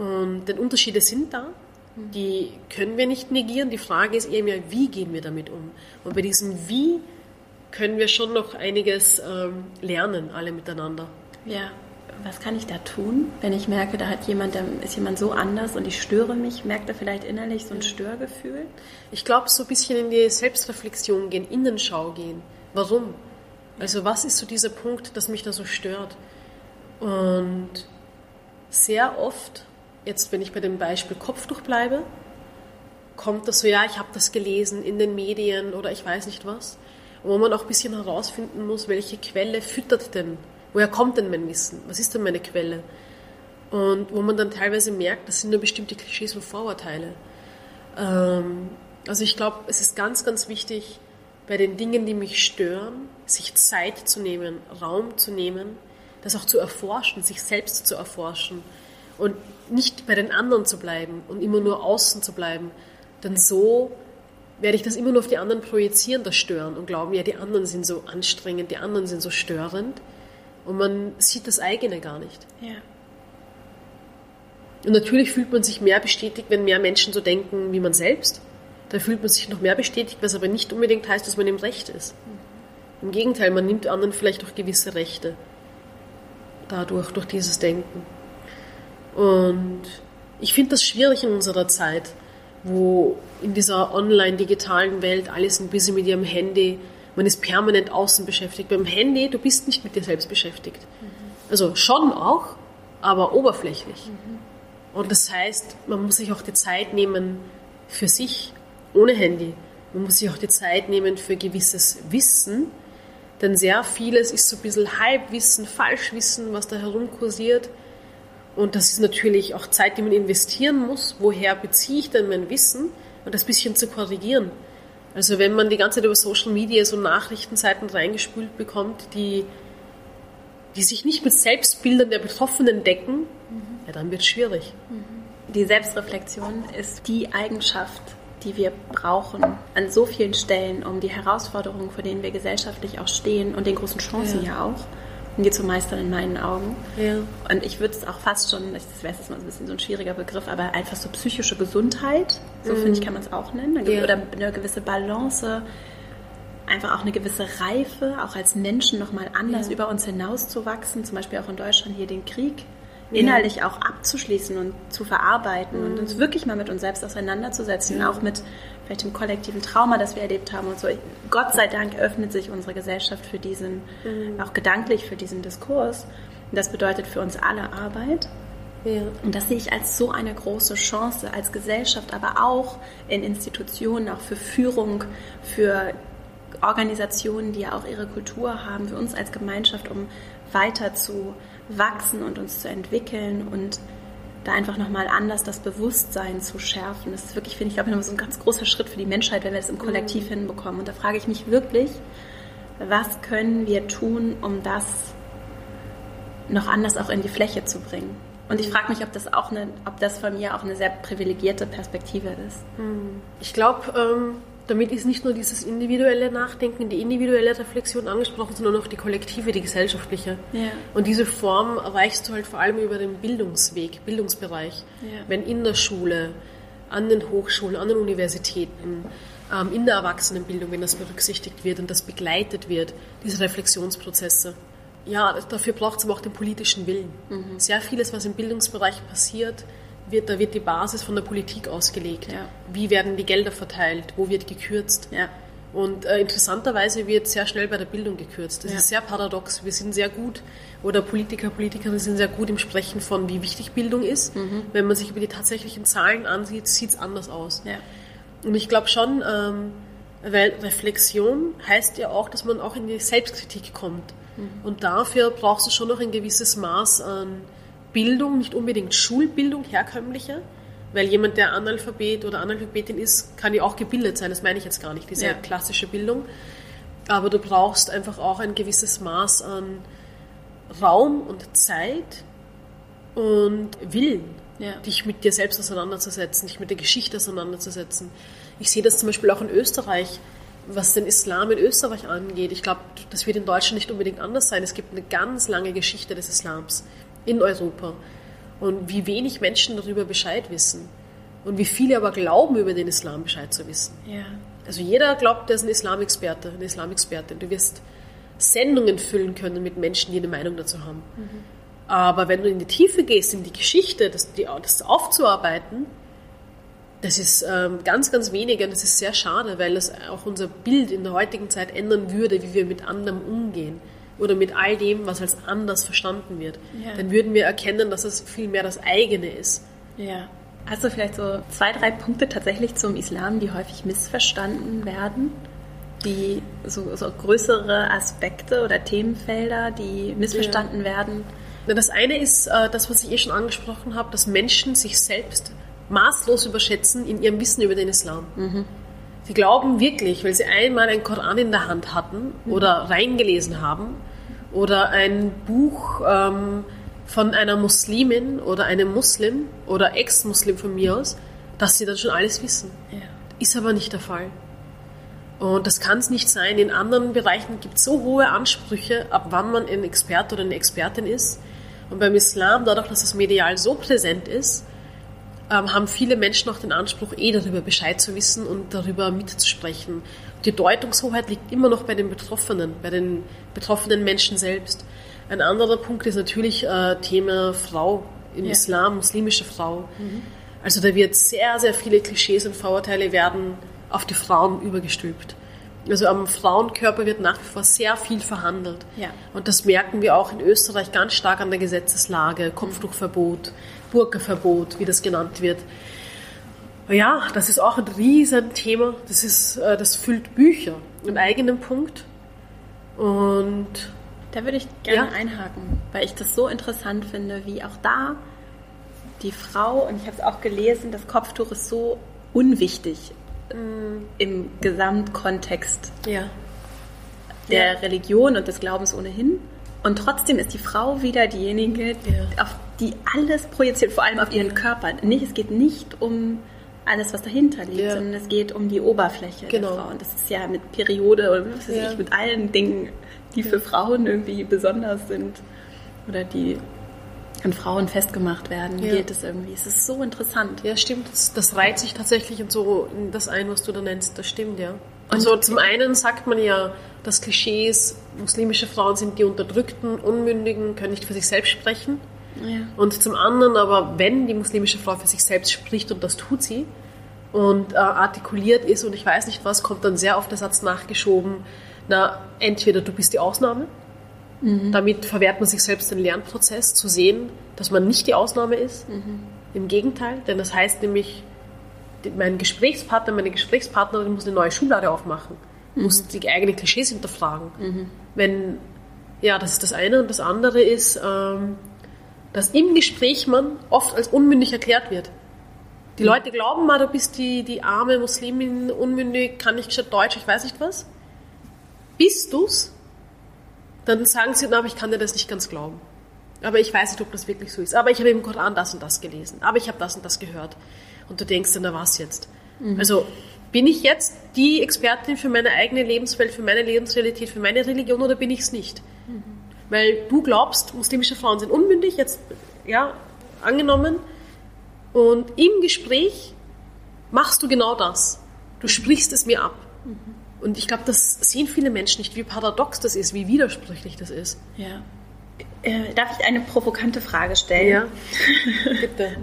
Und denn Unterschiede sind da, die können wir nicht negieren. Die Frage ist eher mehr, wie gehen wir damit um? Und bei diesem Wie können wir schon noch einiges ähm, lernen, alle miteinander. Ja, was kann ich da tun, wenn ich merke, da hat jemand, da ist jemand so anders und ich störe mich, merkt er vielleicht innerlich so ein Störgefühl? Ich glaube, so ein bisschen in die Selbstreflexion gehen, Innenschau gehen. Warum? Also was ist so dieser Punkt, das mich da so stört? Und sehr oft, jetzt wenn ich bei dem Beispiel Kopftuch bleibe, kommt das so, ja, ich habe das gelesen in den Medien oder ich weiß nicht was. Wo man auch ein bisschen herausfinden muss, welche Quelle füttert denn Woher kommt denn mein Wissen? Was ist denn meine Quelle? Und wo man dann teilweise merkt, das sind nur bestimmte Klischees und Vorurteile. Ähm, also ich glaube, es ist ganz, ganz wichtig, bei den Dingen, die mich stören, sich Zeit zu nehmen, Raum zu nehmen, das auch zu erforschen, sich selbst zu erforschen und nicht bei den anderen zu bleiben und immer nur außen zu bleiben. Denn so werde ich das immer nur auf die anderen projizieren, das Stören und glauben, ja, die anderen sind so anstrengend, die anderen sind so störend. Und man sieht das eigene gar nicht. Ja. Und natürlich fühlt man sich mehr bestätigt, wenn mehr Menschen so denken wie man selbst. Da fühlt man sich noch mehr bestätigt, was aber nicht unbedingt heißt, dass man im Recht ist. Mhm. Im Gegenteil, man nimmt anderen vielleicht auch gewisse Rechte dadurch, durch dieses Denken. Und ich finde das schwierig in unserer Zeit, wo in dieser online-digitalen Welt alles ein bisschen mit ihrem Handy man ist permanent außen beschäftigt. Beim Handy, du bist nicht mit dir selbst beschäftigt. Mhm. Also schon auch, aber oberflächlich. Mhm. Und das heißt, man muss sich auch die Zeit nehmen für sich, ohne Handy. Man muss sich auch die Zeit nehmen für gewisses Wissen, denn sehr vieles ist so ein bisschen Halbwissen, Falschwissen, was da herumkursiert. Und das ist natürlich auch Zeit, die man investieren muss. Woher beziehe ich denn mein Wissen? Und das bisschen zu korrigieren. Also wenn man die ganze Zeit über Social Media so Nachrichtenseiten reingespült bekommt, die, die sich nicht mit Selbstbildern der Betroffenen decken, mhm. ja, dann wird es schwierig. Mhm. Die Selbstreflexion ist die Eigenschaft, die wir brauchen an so vielen Stellen, um die Herausforderungen, vor denen wir gesellschaftlich auch stehen und den großen Chancen ja, ja auch, die zu meistern in meinen Augen. Ja. Und ich würde es auch fast schon, das wäre jetzt mal ein bisschen so ein schwieriger Begriff, aber einfach so psychische Gesundheit, so mhm. finde ich, kann man es auch nennen. Ja. Oder eine gewisse Balance, einfach auch eine gewisse Reife, auch als Menschen nochmal anders ja. über uns hinauszuwachsen, zum Beispiel auch in Deutschland hier den Krieg innerlich auch abzuschließen und zu verarbeiten mhm. und uns wirklich mal mit uns selbst auseinanderzusetzen, auch mit vielleicht dem kollektiven Trauma, das wir erlebt haben und so. Gott sei Dank öffnet sich unsere Gesellschaft für diesen, mhm. auch gedanklich für diesen Diskurs. Und das bedeutet für uns alle Arbeit. Ja. Und das sehe ich als so eine große Chance, als Gesellschaft, aber auch in Institutionen, auch für Führung, für Organisationen, die ja auch ihre Kultur haben, für uns als Gemeinschaft, um weiter zu wachsen und uns zu entwickeln und da einfach nochmal anders das Bewusstsein zu schärfen. Das ist wirklich, finde ich, glaube ich, so ein ganz großer Schritt für die Menschheit, wenn wir es im Kollektiv mhm. hinbekommen. Und da frage ich mich wirklich, was können wir tun, um das noch anders auch in die Fläche zu bringen? Und ich frage mich, ob das auch eine, ob das von mir auch eine sehr privilegierte Perspektive ist. Mhm. Ich glaube, ähm, damit ist nicht nur dieses individuelle Nachdenken, die individuelle Reflexion angesprochen, sondern auch die kollektive, die gesellschaftliche. Ja. Und diese Form erreichst du halt vor allem über den Bildungsweg, Bildungsbereich. Ja. Wenn in der Schule, an den Hochschulen, an den Universitäten, ähm, in der Erwachsenenbildung, wenn das berücksichtigt wird und das begleitet wird, diese Reflexionsprozesse. Ja, dafür braucht es aber auch den politischen Willen. Mhm. Sehr vieles, was im Bildungsbereich passiert, wird, da wird die Basis von der Politik ausgelegt. Ja. Wie werden die Gelder verteilt? Wo wird gekürzt? Ja. Und äh, interessanterweise wird sehr schnell bei der Bildung gekürzt. Das ja. ist sehr paradox. Wir sind sehr gut, oder Politiker, Politikerinnen sind sehr gut im Sprechen von, wie wichtig Bildung ist. Mhm. Wenn man sich über die tatsächlichen Zahlen ansieht, sieht es anders aus. Ja. Und ich glaube schon, ähm, weil Reflexion heißt ja auch, dass man auch in die Selbstkritik kommt. Mhm. Und dafür brauchst du schon noch ein gewisses Maß an Bildung, nicht unbedingt Schulbildung, herkömmliche, weil jemand, der Analphabet oder Analphabetin ist, kann ja auch gebildet sein, das meine ich jetzt gar nicht, diese ja. klassische Bildung. Aber du brauchst einfach auch ein gewisses Maß an Raum und Zeit und Willen, ja. dich mit dir selbst auseinanderzusetzen, dich mit der Geschichte auseinanderzusetzen. Ich sehe das zum Beispiel auch in Österreich, was den Islam in Österreich angeht. Ich glaube, das wird in Deutschland nicht unbedingt anders sein. Es gibt eine ganz lange Geschichte des Islams in Europa. Und wie wenig Menschen darüber Bescheid wissen. Und wie viele aber glauben, über den Islam Bescheid zu wissen. Ja. Also jeder glaubt, der ist ein Islamexperte, eine Islamexpertin. Du wirst Sendungen füllen können mit Menschen, die eine Meinung dazu haben. Mhm. Aber wenn du in die Tiefe gehst, in die Geschichte, das, die, das aufzuarbeiten, das ist ähm, ganz, ganz wenig und das ist sehr schade, weil das auch unser Bild in der heutigen Zeit ändern würde, wie wir mit anderem umgehen oder mit all dem, was als anders verstanden wird. Ja. Dann würden wir erkennen, dass es viel mehr das eigene ist. Ja. Hast du vielleicht so zwei, drei Punkte tatsächlich zum Islam, die häufig missverstanden werden? Die so, so größere Aspekte oder Themenfelder, die missverstanden ja. werden? Das eine ist äh, das, was ich eh schon angesprochen habe, dass Menschen sich selbst maßlos überschätzen in ihrem Wissen über den Islam. Mhm. Sie glauben wirklich, weil sie einmal einen Koran in der Hand hatten mhm. oder reingelesen haben oder ein Buch ähm, von einer Muslimin oder einem Muslim oder Ex-Muslim von mir aus, dass sie dann schon alles wissen. Ja. Ist aber nicht der Fall. Und das kann es nicht sein. In anderen Bereichen gibt es so hohe Ansprüche, ab wann man ein Experte oder eine Expertin ist. Und beim Islam, dadurch, dass das medial so präsent ist, ähm, haben viele Menschen auch den Anspruch, eh darüber Bescheid zu wissen und darüber mitzusprechen. Die Deutungshoheit liegt immer noch bei den Betroffenen, bei den betroffenen Menschen selbst. Ein anderer Punkt ist natürlich äh, Thema Frau im ja. Islam, muslimische Frau. Mhm. Also da wird sehr, sehr viele Klischees und Vorurteile werden auf die Frauen übergestülpt. Also am Frauenkörper wird nach wie vor sehr viel verhandelt. Ja. Und das merken wir auch in Österreich ganz stark an der Gesetzeslage, Kopftuchverbot, Burka-Verbot, wie das genannt wird. Ja, das ist auch ein Riesenthema. Das, ist, äh, das füllt Bücher, einen eigenen Punkt. Und da würde ich gerne ja. einhaken, weil ich das so interessant finde, wie auch da die Frau, und ich habe es auch gelesen, das Kopftuch ist so unwichtig mm. im Gesamtkontext ja. der ja. Religion und des Glaubens ohnehin. Und trotzdem ist die Frau wieder diejenige, auf die alles projiziert, vor allem auf ihren Körper. Nicht, es geht nicht um alles, was dahinter liegt, ja. sondern es geht um die Oberfläche genau. der Frau. Und das ist ja mit Periode oder was weiß ja. ich, mit allen Dingen, die für Frauen irgendwie besonders sind oder die an Frauen festgemacht werden, ja. geht es irgendwie. Es ist so interessant. Ja, stimmt. Das, das reiht sich tatsächlich in so in das ein, was du da nennst. Das stimmt, ja. Also zum einen sagt man ja, dass Klischees, muslimische Frauen sind die Unterdrückten, Unmündigen, können nicht für sich selbst sprechen. Ja. Und zum anderen aber, wenn die muslimische Frau für sich selbst spricht, und das tut sie, und äh, artikuliert ist und ich weiß nicht was, kommt dann sehr oft der Satz nachgeschoben, na, entweder du bist die Ausnahme, mhm. damit verwehrt man sich selbst den Lernprozess, zu sehen, dass man nicht die Ausnahme ist. Mhm. Im Gegenteil, denn das heißt nämlich, mein Gesprächspartner, meine Gesprächspartnerin muss eine neue Schublade aufmachen, mhm. muss die eigenen Klischees hinterfragen. Mhm. Wenn, ja, das ist das eine. Und das andere ist, ähm, dass im Gespräch man oft als unmündig erklärt wird. Die mhm. Leute glauben mal, du bist die, die arme Muslimin, unmündig, kann nicht gescheit Deutsch, ich weiß nicht was. Bist du's? Dann sagen sie, na, aber ich kann dir das nicht ganz glauben. Aber ich weiß nicht, ob das wirklich so ist. Aber ich habe im Koran das und das gelesen. Aber ich habe das und das gehört. Und du denkst dann, na was jetzt? Mhm. Also bin ich jetzt die Expertin für meine eigene Lebenswelt, für meine Lebensrealität, für meine Religion oder bin ich es nicht? Mhm. Weil du glaubst, muslimische Frauen sind unmündig, jetzt, ja, angenommen. Und im Gespräch machst du genau das. Du sprichst es mir ab. Mhm. Und ich glaube, das sehen viele Menschen nicht, wie paradox das ist, wie widersprüchlich das ist. Ja. Äh, darf ich eine provokante Frage stellen? Ja. Bitte.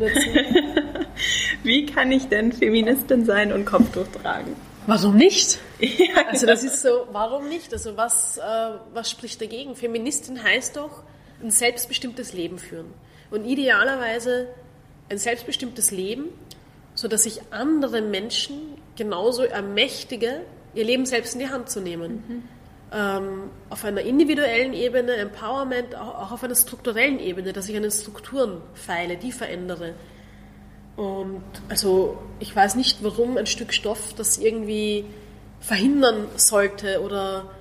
wie kann ich denn Feministin sein und Kopftuch tragen? Warum nicht? Ja, also das ist so, warum nicht? Also was, äh, was spricht dagegen? Feministin heißt doch ein selbstbestimmtes Leben führen. Und idealerweise ein selbstbestimmtes Leben, sodass ich andere Menschen genauso ermächtige, ihr Leben selbst in die Hand zu nehmen. Mhm. Ähm, auf einer individuellen Ebene, Empowerment, auch auf einer strukturellen Ebene, dass ich an den Strukturen feile, die verändere. Und also ich weiß nicht, warum ein Stück Stoff das irgendwie verhindern sollte oder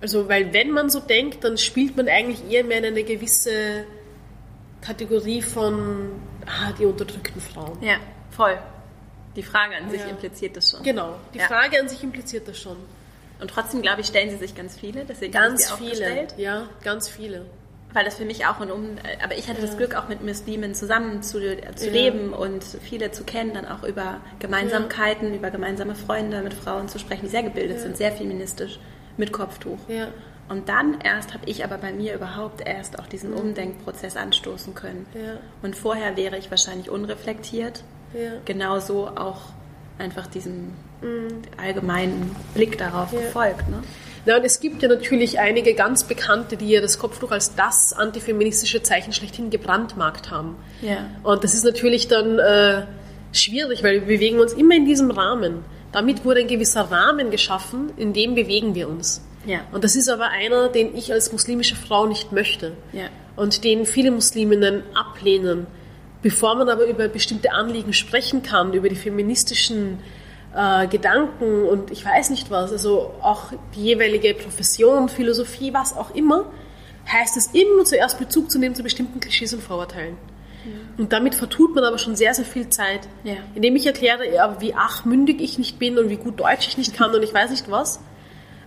also weil wenn man so denkt, dann spielt man eigentlich eher mehr in eine gewisse Kategorie von ah, die unterdrückten Frauen. Ja, voll. Die Frage an sich ja. impliziert das schon. Genau, die ja. Frage an sich impliziert das schon. Und trotzdem, glaube ich, stellen sie sich ganz viele. Deswegen ganz viele, ja, ganz viele weil das für mich auch und um, aber ich hatte das Glück auch mit Muslimen zusammen zu, zu ja. leben und viele zu kennen, dann auch über Gemeinsamkeiten, ja. über gemeinsame Freunde mit Frauen zu sprechen, die sehr gebildet ja. sind, sehr feministisch, mit Kopftuch. Und dann erst habe ich aber bei mir überhaupt erst auch diesen Umdenkprozess anstoßen können. Ja. Und vorher wäre ich wahrscheinlich unreflektiert. Ja. Genauso auch einfach diesem allgemeinen Blick darauf gefolgt. Ne? Na, und es gibt ja natürlich einige ganz Bekannte, die ja das Kopftuch als das antifeministische Zeichen schlechthin gebrandmarkt haben. Ja. Und das ist natürlich dann äh, schwierig, weil wir bewegen uns immer in diesem Rahmen. Damit wurde ein gewisser Rahmen geschaffen, in dem bewegen wir uns. Ja. Und das ist aber einer, den ich als muslimische Frau nicht möchte. Ja. Und den viele Musliminnen ablehnen. Bevor man aber über bestimmte Anliegen sprechen kann, über die feministischen äh, Gedanken und ich weiß nicht was, also auch die jeweilige Profession, Philosophie, was auch immer, heißt es immer zuerst Bezug zu nehmen zu bestimmten Klischees und Vorurteilen. Und damit vertut man aber schon sehr, sehr viel Zeit. Ja. Indem ich erkläre, wie achmündig ich nicht bin und wie gut Deutsch ich nicht kann und ich weiß nicht was,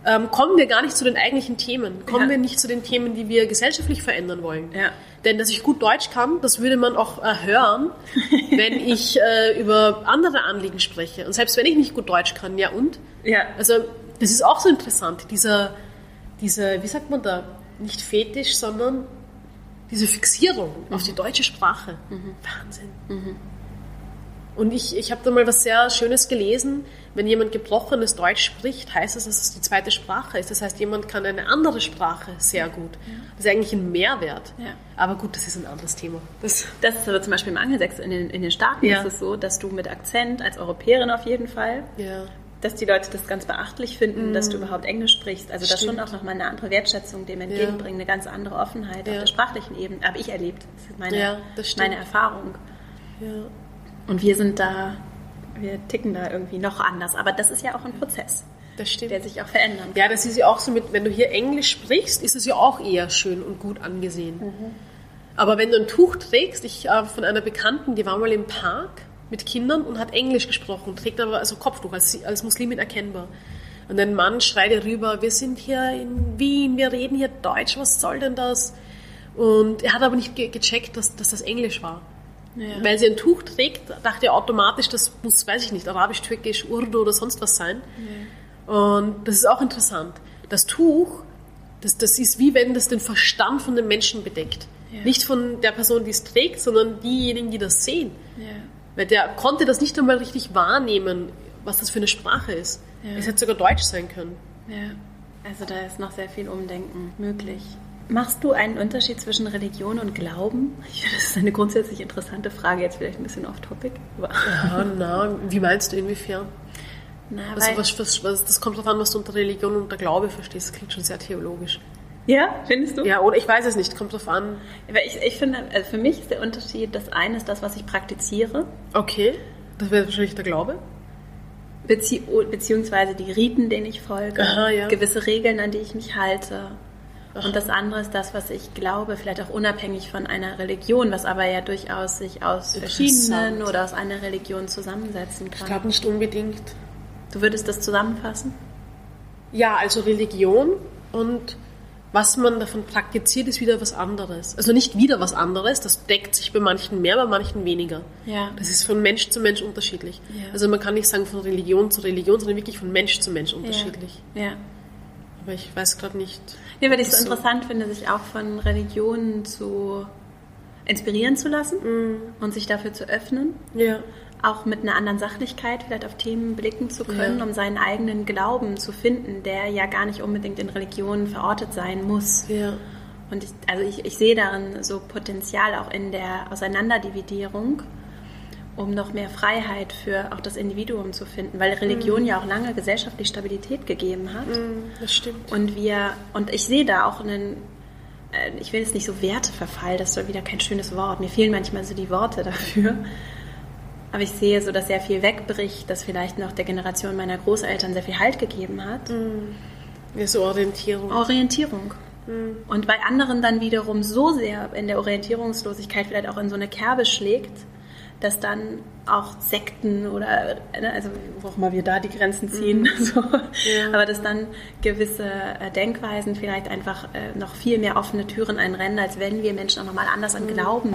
ähm, kommen wir gar nicht zu den eigentlichen Themen. Kommen Ja. wir nicht zu den Themen, die wir gesellschaftlich verändern wollen. Ja. Denn dass ich gut Deutsch kann, das würde man auch äh, hören, wenn ich äh, über andere Anliegen spreche. Und selbst wenn ich nicht gut Deutsch kann, ja und? Ja. Also das ist auch so interessant, dieser, diese, wie sagt man da, nicht Fetisch, sondern diese Fixierung auf die deutsche Sprache. Wahnsinn. Und ich, ich habe da mal was sehr Schönes gelesen. Wenn jemand gebrochenes Deutsch spricht, heißt das, dass es die zweite Sprache ist. Das heißt, jemand kann eine andere Sprache sehr gut. Das ist eigentlich ein Mehrwert. Ja. Aber gut, das ist ein anderes Thema. Das, Das ist aber zum Beispiel im Angelsächs in den, in den Staaten Ja. ist es so, dass du mit Akzent als Europäerin auf jeden Fall, ja. dass die Leute das ganz beachtlich finden, dass du überhaupt Englisch sprichst. Also das Stimmt. schon auch nochmal eine andere Wertschätzung dem entgegenbringen, eine ganz andere Offenheit auf Ja. der sprachlichen Ebene. Habe ich erlebt. Das ist meine, Ja, das meine Erfahrung. ja. Und wir sind da, wir ticken da irgendwie noch anders. Aber das ist ja auch ein Prozess, der sich auch verändern kann. Ja, das ist ja auch so mit, wenn du hier Englisch sprichst, ist es ja auch eher schön und gut angesehen. Aber wenn du ein Tuch trägst, ich äh, von einer Bekannten, die war mal im Park mit Kindern und hat Englisch gesprochen, trägt aber also Kopftuch als, als Muslimin erkennbar. Und ein Mann schreit ihr rüber, wir sind hier in Wien, wir reden hier Deutsch, was soll denn das? Und er hat aber nicht ge gecheckt, dass, dass das Englisch war. Ja. Weil sie ein Tuch trägt, dachte er automatisch, das muss, weiß ich nicht, Arabisch, Türkisch, Urdu oder sonst was sein. Und das ist auch interessant. Das Tuch, das, das ist wie wenn das den Verstand von den Menschen bedeckt. Ja. Nicht von der Person, die es trägt, sondern diejenigen, die das sehen. Ja. Weil der konnte das nicht einmal richtig wahrnehmen, was das für eine Sprache ist. Ja. Es hätte sogar Deutsch sein können. Ja, also da ist noch sehr viel Umdenken möglich. Machst du einen Unterschied zwischen Religion und Glauben? Ich finde, das ist eine grundsätzlich interessante Frage, jetzt vielleicht ein bisschen off-topic. Ja, na, wie meinst du inwiefern? Na, Also was, was, was, das kommt darauf an, was du unter Religion und unter Glaube verstehst. Das klingt schon sehr theologisch. ja, findest du? Ja, oder ich weiß es nicht, kommt darauf an. Ich, ich finde, also für mich ist der Unterschied, das eine ist das, was ich praktiziere, Okay, das wäre wahrscheinlich der Glaube. bezieh beziehungsweise die Riten, denen ich folge, Aha, ja. gewisse Regeln, an die ich mich halte. Und das andere ist das, was ich glaube, vielleicht auch unabhängig von einer Religion, was aber ja durchaus sich aus verschiedenen oder aus einer Religion zusammensetzen Ich kann. glaube nicht unbedingt. Du würdest das zusammenfassen? Ja, also Religion und was man davon praktiziert, ist wieder was anderes. Also nicht wieder was anderes, das deckt sich bei manchen mehr, bei manchen weniger. Ja. Das ist von Mensch zu Mensch unterschiedlich. Ja. Also man kann nicht sagen von Religion zu Religion, sondern wirklich von Mensch zu Mensch unterschiedlich. Ja. Aber ich weiß gerade nicht. Ja, weil ich es So. interessant finde, sich auch von Religionen zu inspirieren zu lassen und sich dafür zu öffnen. Ja. Auch mit einer anderen Sachlichkeit vielleicht auf Themen blicken zu können, Ja. um seinen eigenen Glauben zu finden, der ja gar nicht unbedingt in Religionen verortet sein muss. Ja. Und ich, also ich, ich sehe darin so Potenzial auch in der Auseinanderdividierung, um noch mehr Freiheit für auch das Individuum zu finden, weil Religion ja auch lange gesellschaftlich Stabilität gegeben hat. Das stimmt. Und wir, und ich sehe da auch einen, äh, ich will jetzt nicht so Werteverfall, das ist doch wieder kein schönes Wort. Mir fehlen manchmal so die Worte dafür. Aber ich sehe so, dass sehr viel wegbricht, das vielleicht noch der Generation meiner Großeltern sehr viel Halt gegeben hat. Ja, so Orientierung. Orientierung. Und bei anderen dann wiederum so sehr in der Orientierungslosigkeit vielleicht auch in so eine Kerbe schlägt, dass dann auch Sekten oder, ne, also wo auch mal wir da die Grenzen ziehen, so. aber dass dann gewisse äh, Denkweisen vielleicht einfach äh, noch viel mehr offene Türen einrennen, als wenn wir Menschen auch nochmal anders an Glauben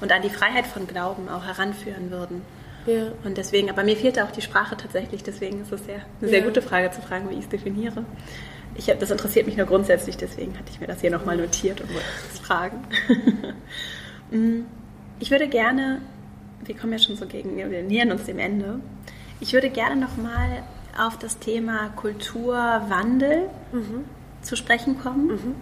und an die Freiheit von Glauben auch heranführen würden. Ja. Und deswegen, aber mir fehlt da auch die Sprache tatsächlich, deswegen ist es sehr, eine sehr Ja. gute Frage zu fragen, wie ich es definiere. ich hab, das interessiert mich nur grundsätzlich, deswegen hatte ich mir das hier nochmal notiert und wollte das fragen. Mm, ich würde gerne, wir kommen ja schon so gegen, wir nähern uns dem Ende. Ich würde gerne nochmal auf das Thema Kulturwandel mhm. zu sprechen kommen. Mhm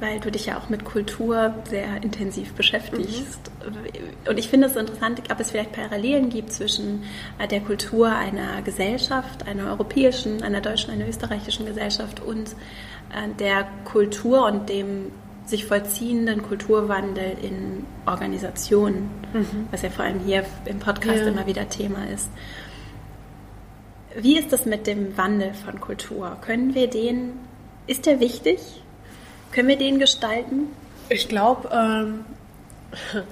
weil du dich ja auch mit Kultur sehr intensiv beschäftigst. Mhm. Und ich finde es so interessant, ob es vielleicht Parallelen gibt zwischen äh, der Kultur einer Gesellschaft, einer europäischen, einer deutschen, einer österreichischen Gesellschaft und äh, der Kultur und dem sich vollziehenden Kulturwandel in Organisationen, mhm. was ja vor allem hier im Podcast ja. immer wieder Thema ist. Wie ist das mit dem Wandel von Kultur? Können wir den, ist der wichtig? Können wir den gestalten? Ich glaube, ähm,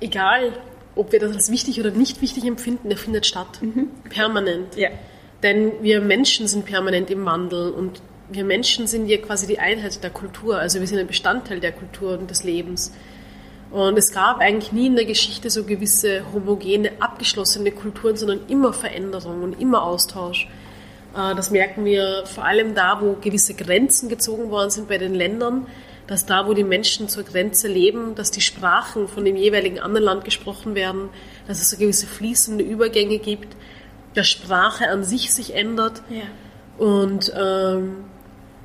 egal, ob wir das als wichtig oder nicht wichtig empfinden, der findet statt. Mhm. Permanent. Ja. Denn wir Menschen sind permanent im Wandel und wir Menschen sind ja quasi die Einheit der Kultur. Also wir sind ein Bestandteil der Kultur und des Lebens. Und es gab eigentlich nie in der Geschichte so gewisse homogene, abgeschlossene Kulturen, sondern immer Veränderung und immer Austausch. Äh, das merken wir vor allem da, wo gewisse Grenzen gezogen worden sind bei den Ländern, dass da, wo die Menschen zur Grenze leben, dass die Sprachen von dem jeweiligen anderen Land gesprochen werden, dass es so gewisse fließende Übergänge gibt, dass Sprache an sich sich ändert. Ja. Und ähm,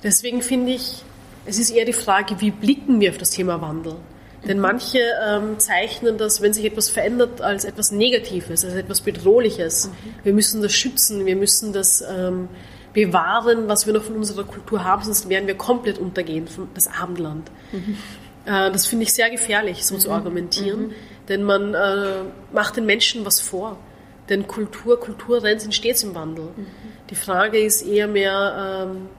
deswegen finde ich, es ist eher die Frage, wie blicken wir auf das Thema Wandel? Denn manche ähm, zeichnen das, wenn sich etwas verändert, als etwas Negatives, als etwas Bedrohliches. Mhm. Wir müssen das schützen, wir müssen das ähm, bewahren, was wir noch von unserer Kultur haben, sonst werden wir komplett untergehen, das Abendland. Mhm. Äh, das finde ich sehr gefährlich, so mhm. zu argumentieren, mhm. denn man äh, macht den Menschen was vor. Denn Kultur, Kulturtrends sind stets im Wandel. Mhm. Die Frage ist eher mehr, ähm,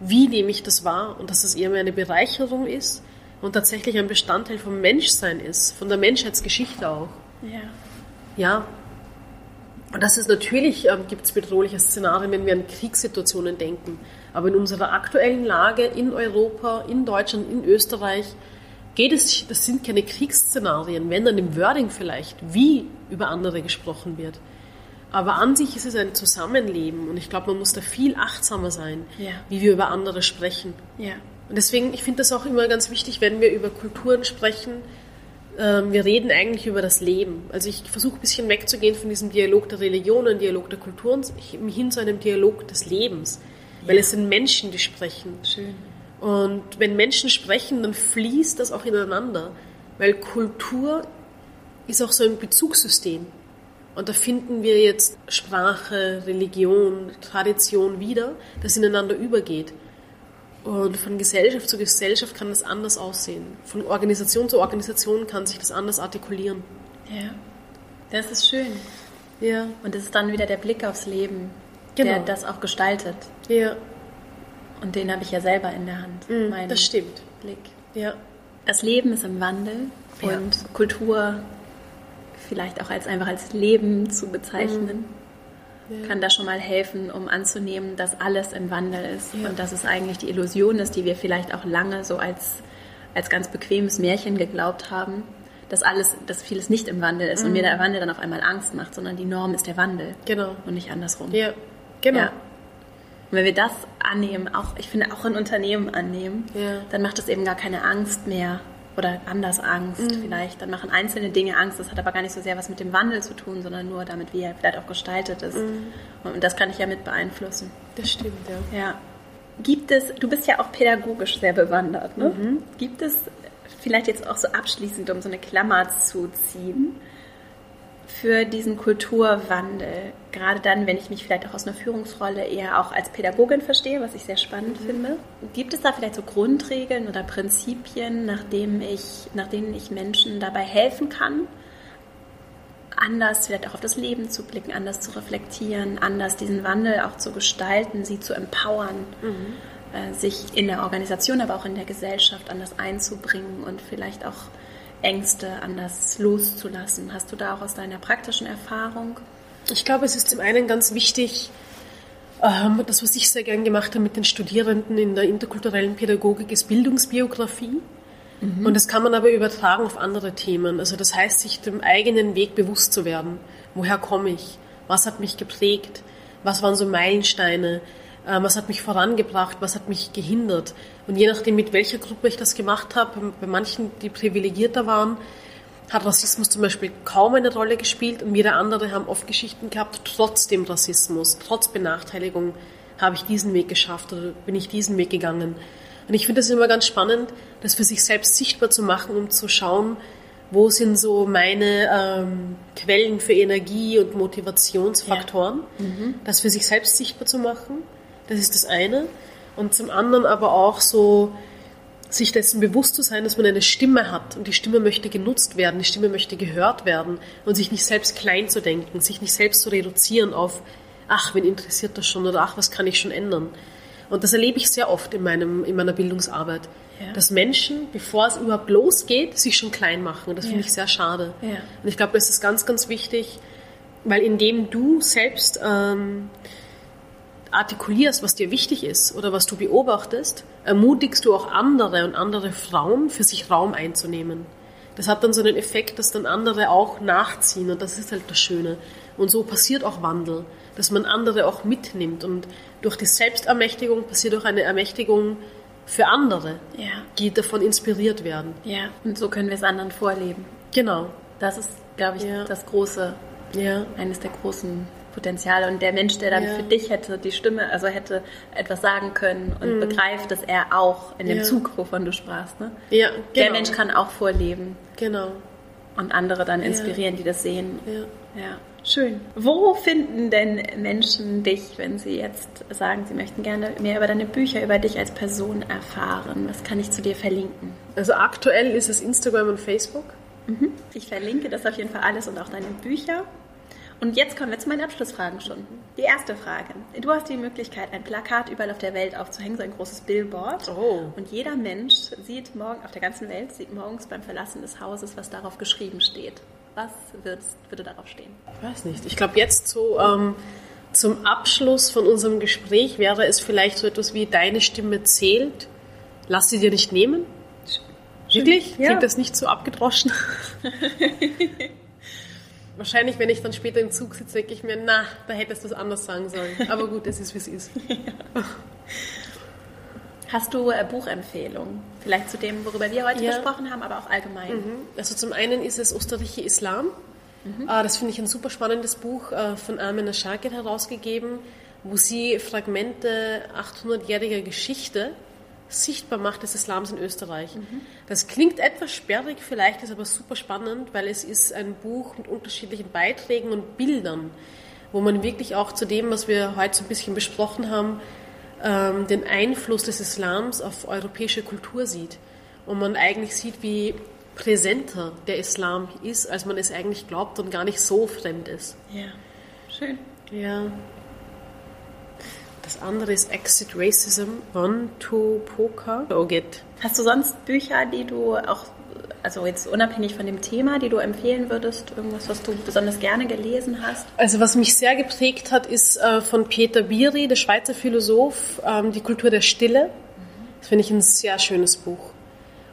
wie nehme ich das wahr und dass es eher mehr eine Bereicherung ist und tatsächlich ein Bestandteil vom Menschsein ist, von der Menschheitsgeschichte auch. Ja. Ja. Und das ist natürlich, ähm, gibt es bedrohliche Szenarien, wenn wir an Kriegssituationen denken. Aber in unserer aktuellen Lage in Europa, in Deutschland, in Österreich, geht es, das sind keine Kriegsszenarien, wenn dann im Wording vielleicht, wie über andere gesprochen wird. Aber an sich ist es ein Zusammenleben und ich glaube, man muss da viel achtsamer sein, ja. wie wir über andere sprechen. Ja. Und deswegen, ich finde das auch immer ganz wichtig, wenn wir über Kulturen sprechen, ähm, wir reden eigentlich über das Leben. Also ich versuche ein bisschen wegzugehen von diesem Dialog der Religionen, Dialog der Kulturen, hin zu einem Dialog des Lebens. Weil ja. es sind Menschen, die sprechen. Schön. Und wenn Menschen sprechen, dann fließt das auch ineinander. Weil Kultur ist auch so ein Bezugssystem. Und da finden wir jetzt Sprache, Religion, Tradition wieder, das ineinander übergeht. Und von Gesellschaft zu Gesellschaft kann das anders aussehen. Von Organisation zu Organisation kann sich das anders artikulieren. Ja, das ist schön. Ja. Und das ist dann wieder der Blick aufs Leben, genau. der das auch gestaltet. Ja. Und den habe ich ja selber in der Hand. Mm, das stimmt. Blick. Ja. Das Leben ist im Wandel ja. und Kultur vielleicht auch als einfach als Leben zu bezeichnen. Mm ja. kann da schon mal helfen, um anzunehmen, dass alles im Wandel ist ja. und dass es eigentlich die Illusion ist, die wir vielleicht auch lange so als, als ganz bequemes Märchen geglaubt haben, dass alles, dass vieles nicht im Wandel ist mhm. und mir der Wandel dann auf einmal Angst macht, sondern die Norm ist der Wandel. Genau. Und nicht andersrum. Ja, genau. Ja. Und wenn wir das annehmen, auch, ich finde auch in Unternehmen annehmen, ja. dann macht es eben gar keine Angst mehr, oder anders Angst mhm. vielleicht. Dann machen einzelne Dinge Angst. Das hat aber gar nicht so sehr was mit dem Wandel zu tun, sondern nur damit, wie er vielleicht auch gestaltet ist. Mhm. Und das kann ich ja mit beeinflussen. Das stimmt, ja. ja. Gibt es, du bist ja auch pädagogisch sehr bewandert, ne? Mhm. Gibt es vielleicht jetzt auch so abschließend, um so eine Klammer zu ziehen, für diesen Kulturwandel? Gerade dann, wenn ich mich vielleicht auch aus einer Führungsrolle eher auch als Pädagogin verstehe, was ich sehr spannend mhm. finde. Gibt es da vielleicht so Grundregeln oder Prinzipien, nach, dem ich, nach denen ich Menschen dabei helfen kann, anders vielleicht auch auf das Leben zu blicken, anders zu reflektieren, anders diesen Wandel auch zu gestalten, sie zu empowern, mhm. äh, sich in der Organisation, aber auch in der Gesellschaft anders einzubringen und vielleicht auch Ängste anders loszulassen. Hast du da auch aus deiner praktischen Erfahrung? Ich glaube, es ist zum einen ganz wichtig, ähm, das, was ich sehr gern gemacht habe mit den Studierenden in der interkulturellen Pädagogik, ist Bildungsbiografie. Mhm. Und das kann man aber übertragen auf andere Themen. Also das heißt, sich dem eigenen Weg bewusst zu werden. Woher komme ich? Was hat mich geprägt? Was waren so Meilensteine? Ähm, was hat mich vorangebracht, was hat mich gehindert. Und je nachdem, mit welcher Gruppe ich das gemacht habe, bei manchen, die privilegierter waren, hat Rassismus zum Beispiel kaum eine Rolle gespielt und wieder andere haben oft Geschichten gehabt, trotz dem Rassismus, trotz Benachteiligung habe ich diesen Weg geschafft oder bin ich diesen Weg gegangen. Und ich finde es immer ganz spannend, das für sich selbst sichtbar zu machen, um zu schauen, wo sind so meine ähm, Quellen für Energie und Motivationsfaktoren, ja. mhm. das für sich selbst sichtbar zu machen. Das ist das eine. Und zum anderen aber auch so, sich dessen bewusst zu sein, dass man eine Stimme hat und die Stimme möchte genutzt werden, die Stimme möchte gehört werden und sich nicht selbst klein zu denken, sich nicht selbst zu reduzieren auf, ach, wen interessiert das schon oder ach, was kann ich schon ändern. Und das erlebe ich sehr oft in, meinem, in meiner Bildungsarbeit, ja. dass Menschen, bevor es überhaupt losgeht, sich schon klein machen. Und das ja. finde ich sehr schade. Ja. Und ich glaube, das ist ganz, ganz wichtig, weil indem du selbst ähm, artikulierst, was dir wichtig ist oder was du beobachtest, ermutigst du auch andere und andere Frauen, für sich Raum einzunehmen. Das hat dann so einen Effekt, dass dann andere auch nachziehen und das ist halt das Schöne. Und so passiert auch Wandel, dass man andere auch mitnimmt und durch die Selbstermächtigung passiert auch eine Ermächtigung für andere, ja. die davon inspiriert werden. Ja, und so können wir es anderen vorleben. Genau. Das ist, glaube ich, ja. das große, ja. eines der großen Potenzial und der Mensch, der dann ja. für dich hätte die Stimme, also hätte etwas sagen können und mhm. begreift, dass er auch in dem ja. Zug, wovon du sprachst, ne? Ja, genau. Der Mensch kann auch vorleben. Genau. Und andere dann inspirieren, ja. die das sehen. Ja. ja. Schön. Wo finden denn Menschen dich, wenn sie jetzt sagen, sie möchten gerne mehr über deine Bücher, über dich als Person erfahren? Was kann ich zu dir verlinken? Also aktuell ist es Instagram und Facebook. Mhm. Ich verlinke das auf jeden Fall alles und auch deine Bücher. Und jetzt kommen wir zu meinen Abschlussfragen schon. Die erste Frage. Du hast die Möglichkeit, ein Plakat überall auf der Welt aufzuhängen, so ein großes Billboard. Oh. Und jeder Mensch sieht morgen, auf der ganzen Welt, sieht morgens beim Verlassen des Hauses, was darauf geschrieben steht. Was würdest, würde darauf stehen? Ich weiß nicht. Ich glaube, jetzt so ähm, zum Abschluss von unserem Gespräch wäre es vielleicht so etwas wie: Deine Stimme zählt, lass sie dir nicht nehmen. Wirklich? Ja. Klingt das nicht so abgedroschen? Wahrscheinlich, wenn ich dann später im Zug sitze, denke ich mir, na, da hättest du es anders sagen sollen. Aber gut, es ist, wie es ist. Ja. Hast du äh, Buchempfehlungen? Vielleicht zu dem, worüber wir heute ja. gesprochen haben, aber auch allgemein. Mhm. Also zum einen ist es Osterliche Islam. Mhm. Äh, das finde ich ein super spannendes Buch äh, von Amina Shakir herausgegeben, wo sie Fragmente 800-jähriger Geschichte sichtbar macht des Islams in Österreich. Mhm. Das klingt etwas sperrig, vielleicht ist aber super spannend, weil es ist ein Buch mit unterschiedlichen Beiträgen und Bildern, wo man wirklich auch zu dem, was wir heute so ein bisschen besprochen haben, ähm, den Einfluss des Islams auf europäische Kultur sieht. Und man eigentlich sieht, wie präsenter der Islam ist, als man es eigentlich glaubt und gar nicht so fremd ist. Ja, schön. Ja. Das andere ist Exit Racism, One to Poker. Ogit. Hast du sonst Bücher, die du auch, also jetzt unabhängig von dem Thema, die du empfehlen würdest? Irgendwas, was du besonders gerne gelesen hast? Also was mich sehr geprägt hat, ist äh, von Peter Biri, der Schweizer Philosoph, ähm, Die Kultur der Stille. Das finde ich ein sehr schönes Buch,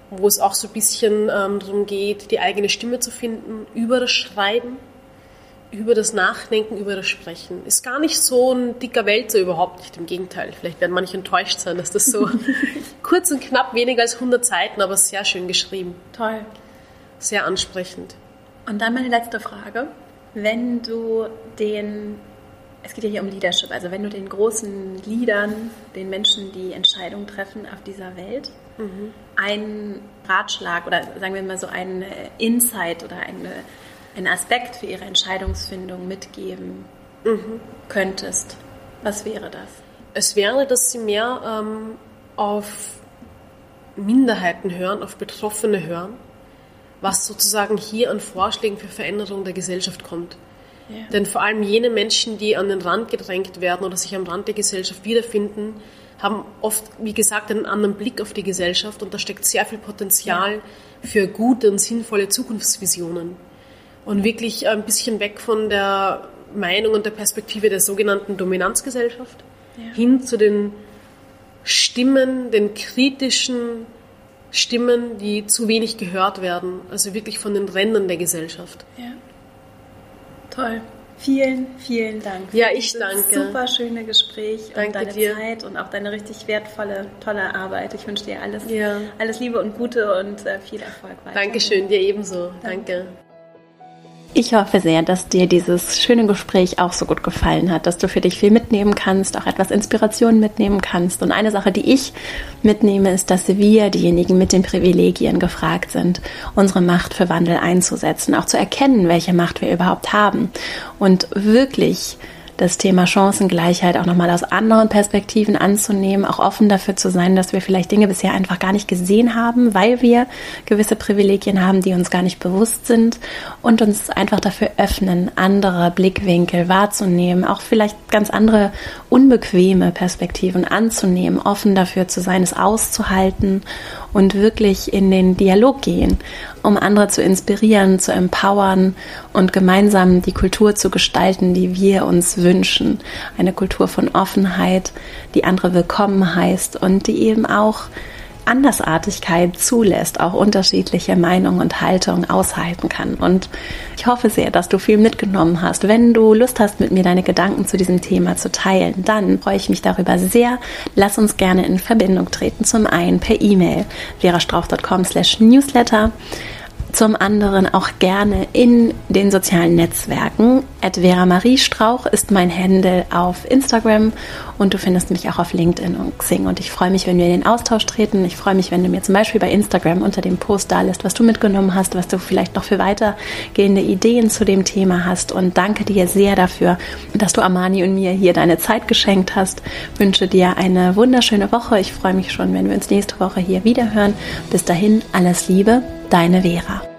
wo es auch so ein bisschen ähm, darum geht, die eigene Stimme zu finden über das Schreiben über das Nachdenken, über das Sprechen. Ist gar nicht so ein dicker Wälzer, überhaupt nicht. Im Gegenteil. Vielleicht werden manche enttäuscht sein, dass das so kurz und knapp weniger als 100 Seiten, aber sehr schön geschrieben. Toll. Sehr ansprechend. Und dann meine letzte Frage. Wenn du den, es geht ja hier um Leadership, also wenn du den großen Leadern, den Menschen, die Entscheidungen treffen auf dieser Welt, mhm. einen Ratschlag oder sagen wir mal so einen Insight oder eine einen Aspekt für ihre Entscheidungsfindung mitgeben mhm. könntest, was wäre das? Es wäre, dass sie mehr ähm, auf Minderheiten hören, auf Betroffene hören, was sozusagen hier an Vorschlägen für Veränderung der Gesellschaft kommt. Ja. Denn vor allem jene Menschen, die an den Rand gedrängt werden oder sich am Rand der Gesellschaft wiederfinden, haben oft, wie gesagt, einen anderen Blick auf die Gesellschaft und da steckt sehr viel Potenzial ja. für gute und sinnvolle Zukunftsvisionen und wirklich ein bisschen weg von der Meinung und der Perspektive der sogenannten Dominanzgesellschaft ja. hin zu den Stimmen, den kritischen Stimmen, die zu wenig gehört werden, also wirklich von den Rändern der Gesellschaft. Ja. Toll. Vielen, vielen Dank. Ja, ich danke. Super schöne Gespräch danke und deine dir. Zeit und auch deine richtig wertvolle, tolle Arbeit. Ich wünsche dir alles, ja. alles Liebe und Gute und äh, viel Erfolg weiter. Dankeschön, dir ebenso. danke. danke. Ich hoffe sehr, dass dir dieses schöne Gespräch auch so gut gefallen hat, dass du für dich viel mitnehmen kannst, auch etwas Inspiration mitnehmen kannst. Und eine Sache, die ich mitnehme, ist, dass wir, diejenigen mit den Privilegien, gefragt sind, unsere Macht für Wandel einzusetzen, auch zu erkennen, welche Macht wir überhaupt haben und wirklich das Thema Chancengleichheit auch nochmal aus anderen Perspektiven anzunehmen, auch offen dafür zu sein, dass wir vielleicht Dinge bisher einfach gar nicht gesehen haben, weil wir gewisse Privilegien haben, die uns gar nicht bewusst sind und uns einfach dafür öffnen, andere Blickwinkel wahrzunehmen, auch vielleicht ganz andere unbequeme Perspektiven anzunehmen, offen dafür zu sein, es auszuhalten und wirklich in den Dialog gehen, um andere zu inspirieren, zu empowern und gemeinsam die Kultur zu gestalten, die wir uns wünschen. Eine Kultur von Offenheit, die andere willkommen heißt und die eben auch Andersartigkeit zulässt, auch unterschiedliche Meinungen und Haltungen aushalten kann. Und ich hoffe sehr, dass du viel mitgenommen hast. Wenn du Lust hast, mit mir deine Gedanken zu diesem Thema zu teilen, dann freue ich mich darüber sehr. Lass uns gerne in Verbindung treten. Zum einen per E-Mail verastrauch.com slash newsletter zum anderen auch gerne in den sozialen Netzwerken. At Vera Marie Strauch ist mein Handle auf Instagram und du findest mich auch auf LinkedIn und Xing. Und ich freue mich, wenn wir in den Austausch treten. Ich freue mich, wenn du mir zum Beispiel bei Instagram unter dem Post da lässt, was du mitgenommen hast, was du vielleicht noch für weitergehende Ideen zu dem Thema hast. Und danke dir sehr dafür, dass du Amani und mir hier deine Zeit geschenkt hast. Ich wünsche dir eine wunderschöne Woche. Ich freue mich schon, wenn wir uns nächste Woche hier wieder hören. Bis dahin, alles Liebe, deine Vera.